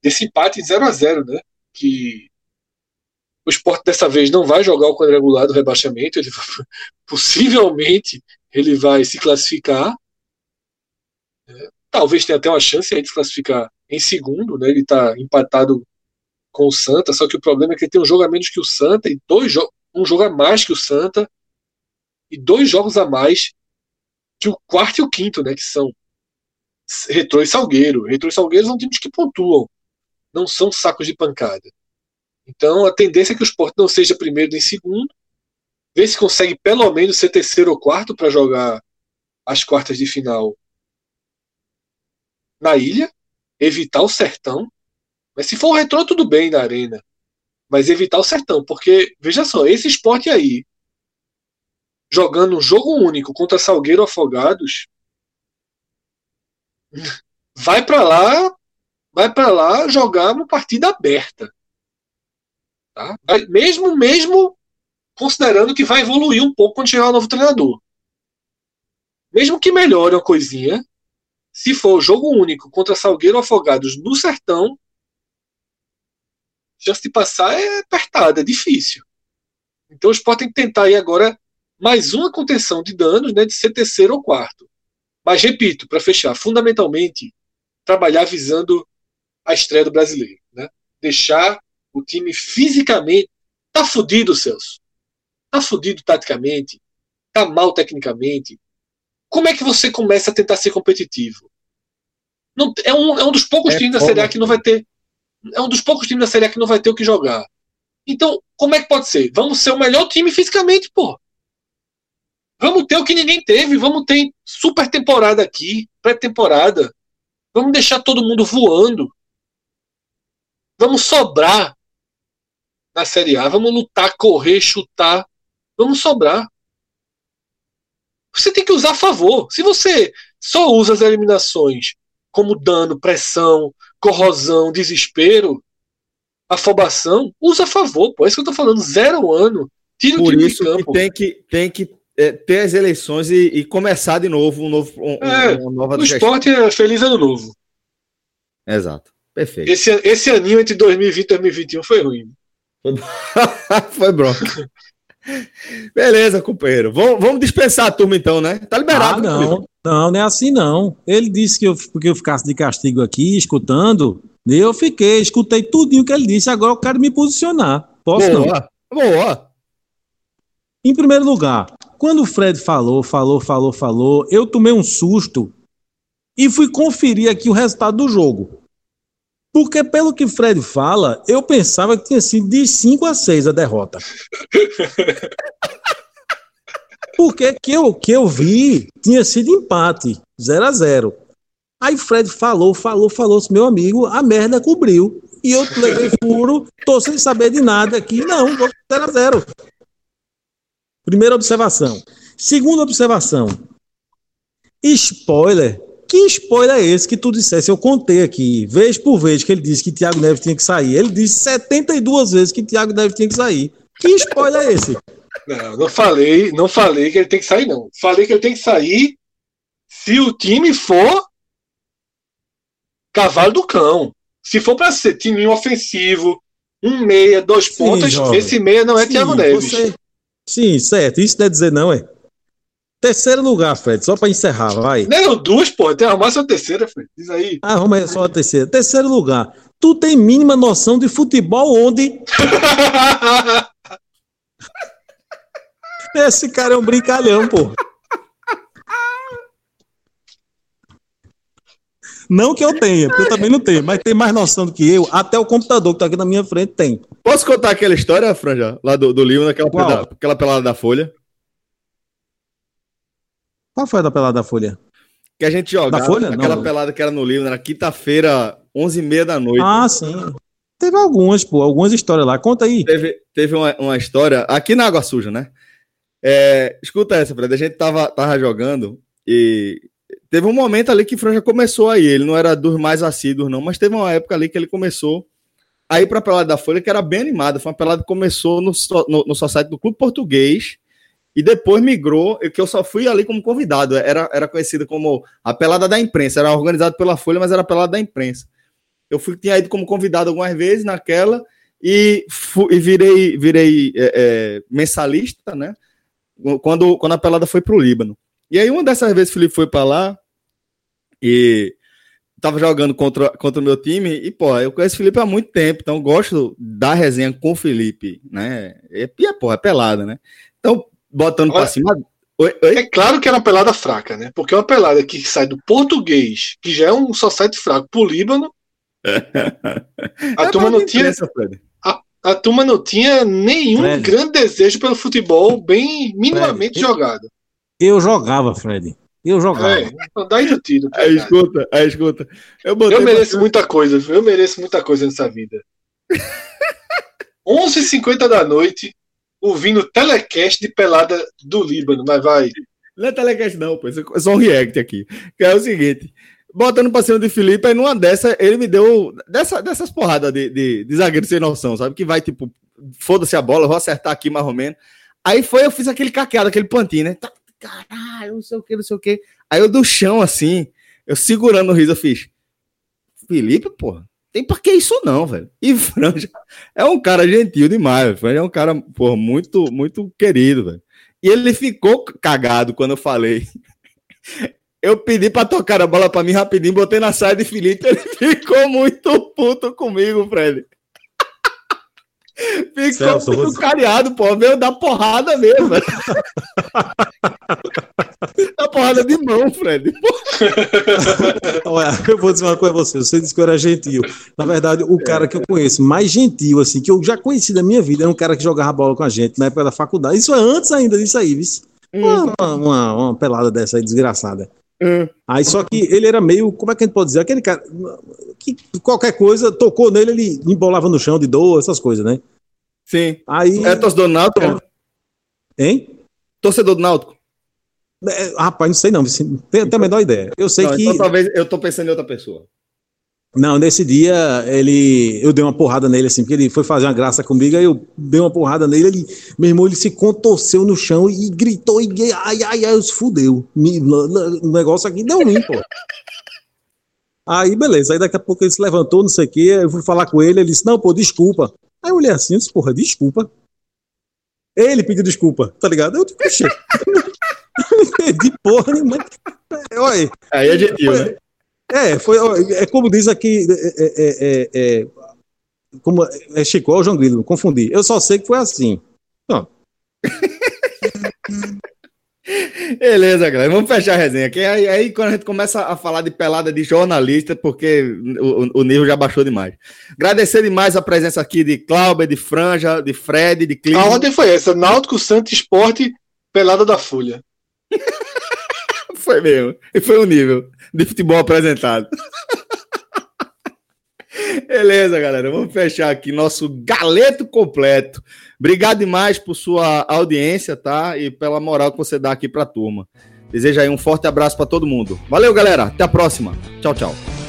B: desse empate 0 a 0 né? Que o esporte dessa vez não vai jogar o quadrangular do rebaixamento, ele possivelmente ele vai se classificar. É, talvez tenha até uma chance de se classificar em segundo, né? Ele está empatado com o Santa, só que o problema é que ele tem um jogo a menos que o Santa e dois um jogo a mais que o Santa e dois jogos a mais que o quarto e o quinto, né? Que são Retrô e Salgueiro. Retrô e Salgueiro são times que pontuam, não são sacos de pancada. Então a tendência é que o Sport não seja primeiro nem segundo, ver se consegue pelo menos ser terceiro ou quarto para jogar as quartas de final na ilha, evitar o sertão. Mas se for o retrô, tudo bem na arena. Mas evitar o sertão, porque, veja só, esse esporte aí, jogando um jogo único contra Salgueiro Afogados, vai para lá, vai para lá jogar uma partida aberta. Tá? Mesmo, mesmo considerando que vai evoluir um pouco quando chegar o novo treinador. Mesmo que melhore uma coisinha, se for jogo único contra Salgueiro Afogados no Sertão, chance de passar é apertada, é difícil. Então o Sport tem que tentar aí agora mais uma contenção de danos né, de ser terceiro ou quarto. Mas, repito, para fechar, fundamentalmente, trabalhar visando a estreia do brasileiro. Né? Deixar o time fisicamente. Tá fudido, Celso. Tá fudido taticamente. Tá mal tecnicamente. Como é que você começa a tentar ser competitivo? Não, é, um, é um dos poucos é times da Série A que não vai ter. É um dos poucos times da Série A que não vai ter o que jogar. Então, como é que pode ser? Vamos ser o melhor time fisicamente, pô. Vamos ter o que ninguém teve, vamos ter super temporada aqui, pré-temporada. Vamos deixar todo mundo voando. Vamos sobrar na Série A, vamos lutar, correr, chutar. Vamos sobrar. Você tem que usar a favor. Se você só usa as eliminações como dano, pressão, corrosão, desespero, afobação, usa a favor. Pô. É isso que eu tô falando. Zero ano.
A: Tira Por o time isso de campo. Que tem que tem que é, ter as eleições e, e, começar de novo um novo um,
B: é, uma nova o esporte é feliz ano novo.
A: Exato. Perfeito.
B: Esse, esse aninho entre 2020 e 2021 foi ruim.
A: foi bronca. Beleza, companheiro. Vamos, vamos dispensar a turma então, né? Tá liberado.
D: Ah, não, não, não é assim não. Ele disse que eu, porque eu ficasse de castigo aqui, escutando, eu fiquei, escutei tudinho que ele disse, agora eu quero me posicionar. Posso
A: boa, não? Boa.
D: Em primeiro lugar, quando o Fred falou, falou, falou, falou, eu tomei um susto e fui conferir aqui o resultado do jogo. Porque, pelo que Fred fala, eu pensava que tinha sido de 5 a 6 a derrota. Porque que eu, que eu vi tinha sido empate, 0 a 0 Aí Fred falou, falou, falou, meu amigo, a merda cobriu. E eu levei furo, tô sem saber de nada aqui. Não, vou 0 a 0 Primeira observação. Segunda observação. Spoiler que spoiler é esse que tu dissesse? Eu contei aqui, vez por vez, que ele disse que Thiago Neves tinha que sair. Ele disse 72 vezes que Thiago Neves tinha que sair. Que spoiler é esse?
B: Não, não falei, não falei que ele tem que sair, não. Falei que ele tem que sair se o time for cavalo do cão. Se for para ser time ofensivo, um meia, dois Sim, pontas, jovem. esse meia não é Sim, Thiago Neves. Você...
D: Sim, certo. Isso deve dizer não, é? Terceiro lugar, Fred, só para encerrar, vai.
B: Não, duas, pô, tem que arrumar sua terceira, Fred. Diz aí.
D: Arruma aí só a terceira. Terceiro lugar. Tu tem mínima noção de futebol onde? Esse cara é um brincalhão, pô. Não que eu tenha, porque eu também não tenho, mas tem mais noção do que eu. Até o computador que tá aqui na minha frente tem.
A: Posso contar aquela história, Franja, lá do, do livro, naquela aquela pelada da Folha?
D: Qual foi a da pelada da Folha?
A: Que a gente jogava. Da Folha? Aquela Não. pelada que era no livro, na quinta-feira, 11h30 da noite.
D: Ah, sim. Teve algumas, pô, algumas histórias lá. Conta aí.
A: Teve, teve uma, uma história, aqui na Água Suja, né? É, escuta essa, Fred. A gente tava, tava jogando e teve um momento ali que Franja começou aí. Ele não era dos mais assíduos, não, mas teve uma época ali que ele começou a ir pra pelada da Folha, que era bem animada. Foi uma pelada que começou no, no, no site do Clube Português e depois migrou, que eu só fui ali como convidado, era, era conhecida como a pelada da imprensa, era organizado pela Folha, mas era a pelada da imprensa. Eu fui, tinha ido como convidado algumas vezes naquela e, fui, e virei, virei é, é, mensalista, né? Quando, quando a pelada foi para o Líbano. E aí, uma dessas vezes, Felipe foi para lá e tava jogando contra, contra o meu time. E, pô, eu conheço o Felipe há muito tempo, então gosto da resenha com o Felipe, né? E, e pô, é pelada, né? Então, botando para cima.
B: Oi, oi? É claro que era uma pelada fraca, né? Porque é uma pelada que sai do português, que já é um só site fraco, pro Líbano. a é turma não tinha. A, a, turma não tinha nenhum Fred. grande desejo pelo futebol bem minimamente Fred. jogado.
D: Eu jogava, Fred. Eu jogava. É,
B: então daí do tiro.
A: Aí escuta, aí escuta.
B: Eu, eu mereço muita coisa, eu mereço muita coisa nessa vida. 11h50 da noite, ouvindo telecast de pelada do Líbano, mas vai.
A: Não é telecast, não, pô. É só um react aqui. Que é o seguinte: botando pra cima de Felipe, aí numa dessa, ele me deu dessa, dessas porradas de, de, de zagueiro sem noção, sabe? Que vai tipo, foda-se a bola, vou acertar aqui mais ou menos. Aí foi, eu fiz aquele caqueado, aquele plantinho, né? Tá, caralho, não sei o que, não sei o que. Aí eu do chão, assim, eu segurando o riso, eu fiz. Felipe, porra, tem pra que isso não, velho. E Franja é um cara gentil demais, Franja é um cara, pô, muito, muito querido, velho. E ele ficou cagado quando eu falei. Eu pedi pra tocar a bola pra mim rapidinho, botei na saia de Felipe, ele ficou muito puto comigo, Fred. Ficou Celso, muito você... cariado, pô. Veio dar porrada mesmo. Dá porrada de mão, Fred.
D: Olha, eu vou dizer uma coisa a você. Você disse que eu era gentil. Na verdade, o cara que eu conheço mais gentil, assim, que eu já conheci da minha vida, é um cara que jogava bola com a gente na época da faculdade. Isso é antes ainda disso aí, viu? Uma, uma, uma, pelada dessa aí, desgraçada. Hum. Aí só que ele era meio, como é que a gente pode dizer? Aquele cara que qualquer coisa tocou nele, ele embolava no chão de dor, essas coisas, né?
A: Sim. Aí, é torcedor do Náutico?
D: Hein?
A: Torcedor do Náutico?
D: É, rapaz, não sei não, tenho a menor ideia. Eu sei não, que. Então,
A: talvez eu tô pensando em outra pessoa.
D: Não, nesse dia ele, eu dei uma porrada nele assim, porque ele foi fazer uma graça comigo, aí eu dei uma porrada nele, ele, meu irmão, ele se contorceu no chão e gritou e ai ai ai, se fudeu. o negócio aqui deu ruim, pô. Aí, beleza. Aí daqui a pouco ele se levantou, não sei o quê. Eu fui falar com ele, ele disse, não, pô, desculpa. Aí eu olhei assim, eu disse, porra, desculpa. Ele pediu desculpa, tá ligado? Eu, puxa, entendi porra nenhuma.
A: Olha, aí é gentil, né?
D: É, foi, é como diz aqui, é, é, é, como é Chico ou João Grilo, confundi. Eu só sei que foi assim. Não.
A: Beleza, galera. Vamos fechar a resenha aqui. Aí, aí, quando a gente começa a falar de pelada de jornalista, porque o, o nível já baixou demais. Agradecer demais a presença aqui de Cláudio, de Franja, de Fred, de
B: Clima. A ordem foi essa: Náutico, Santos Esporte, pelada da Folha.
A: Foi mesmo. E foi o nível de futebol apresentado. Beleza, galera. Vamos fechar aqui nosso galeto completo. Obrigado demais por sua audiência, tá? E pela moral que você dá aqui pra turma. Desejo aí um forte abraço para todo mundo. Valeu, galera. Até a próxima. Tchau, tchau.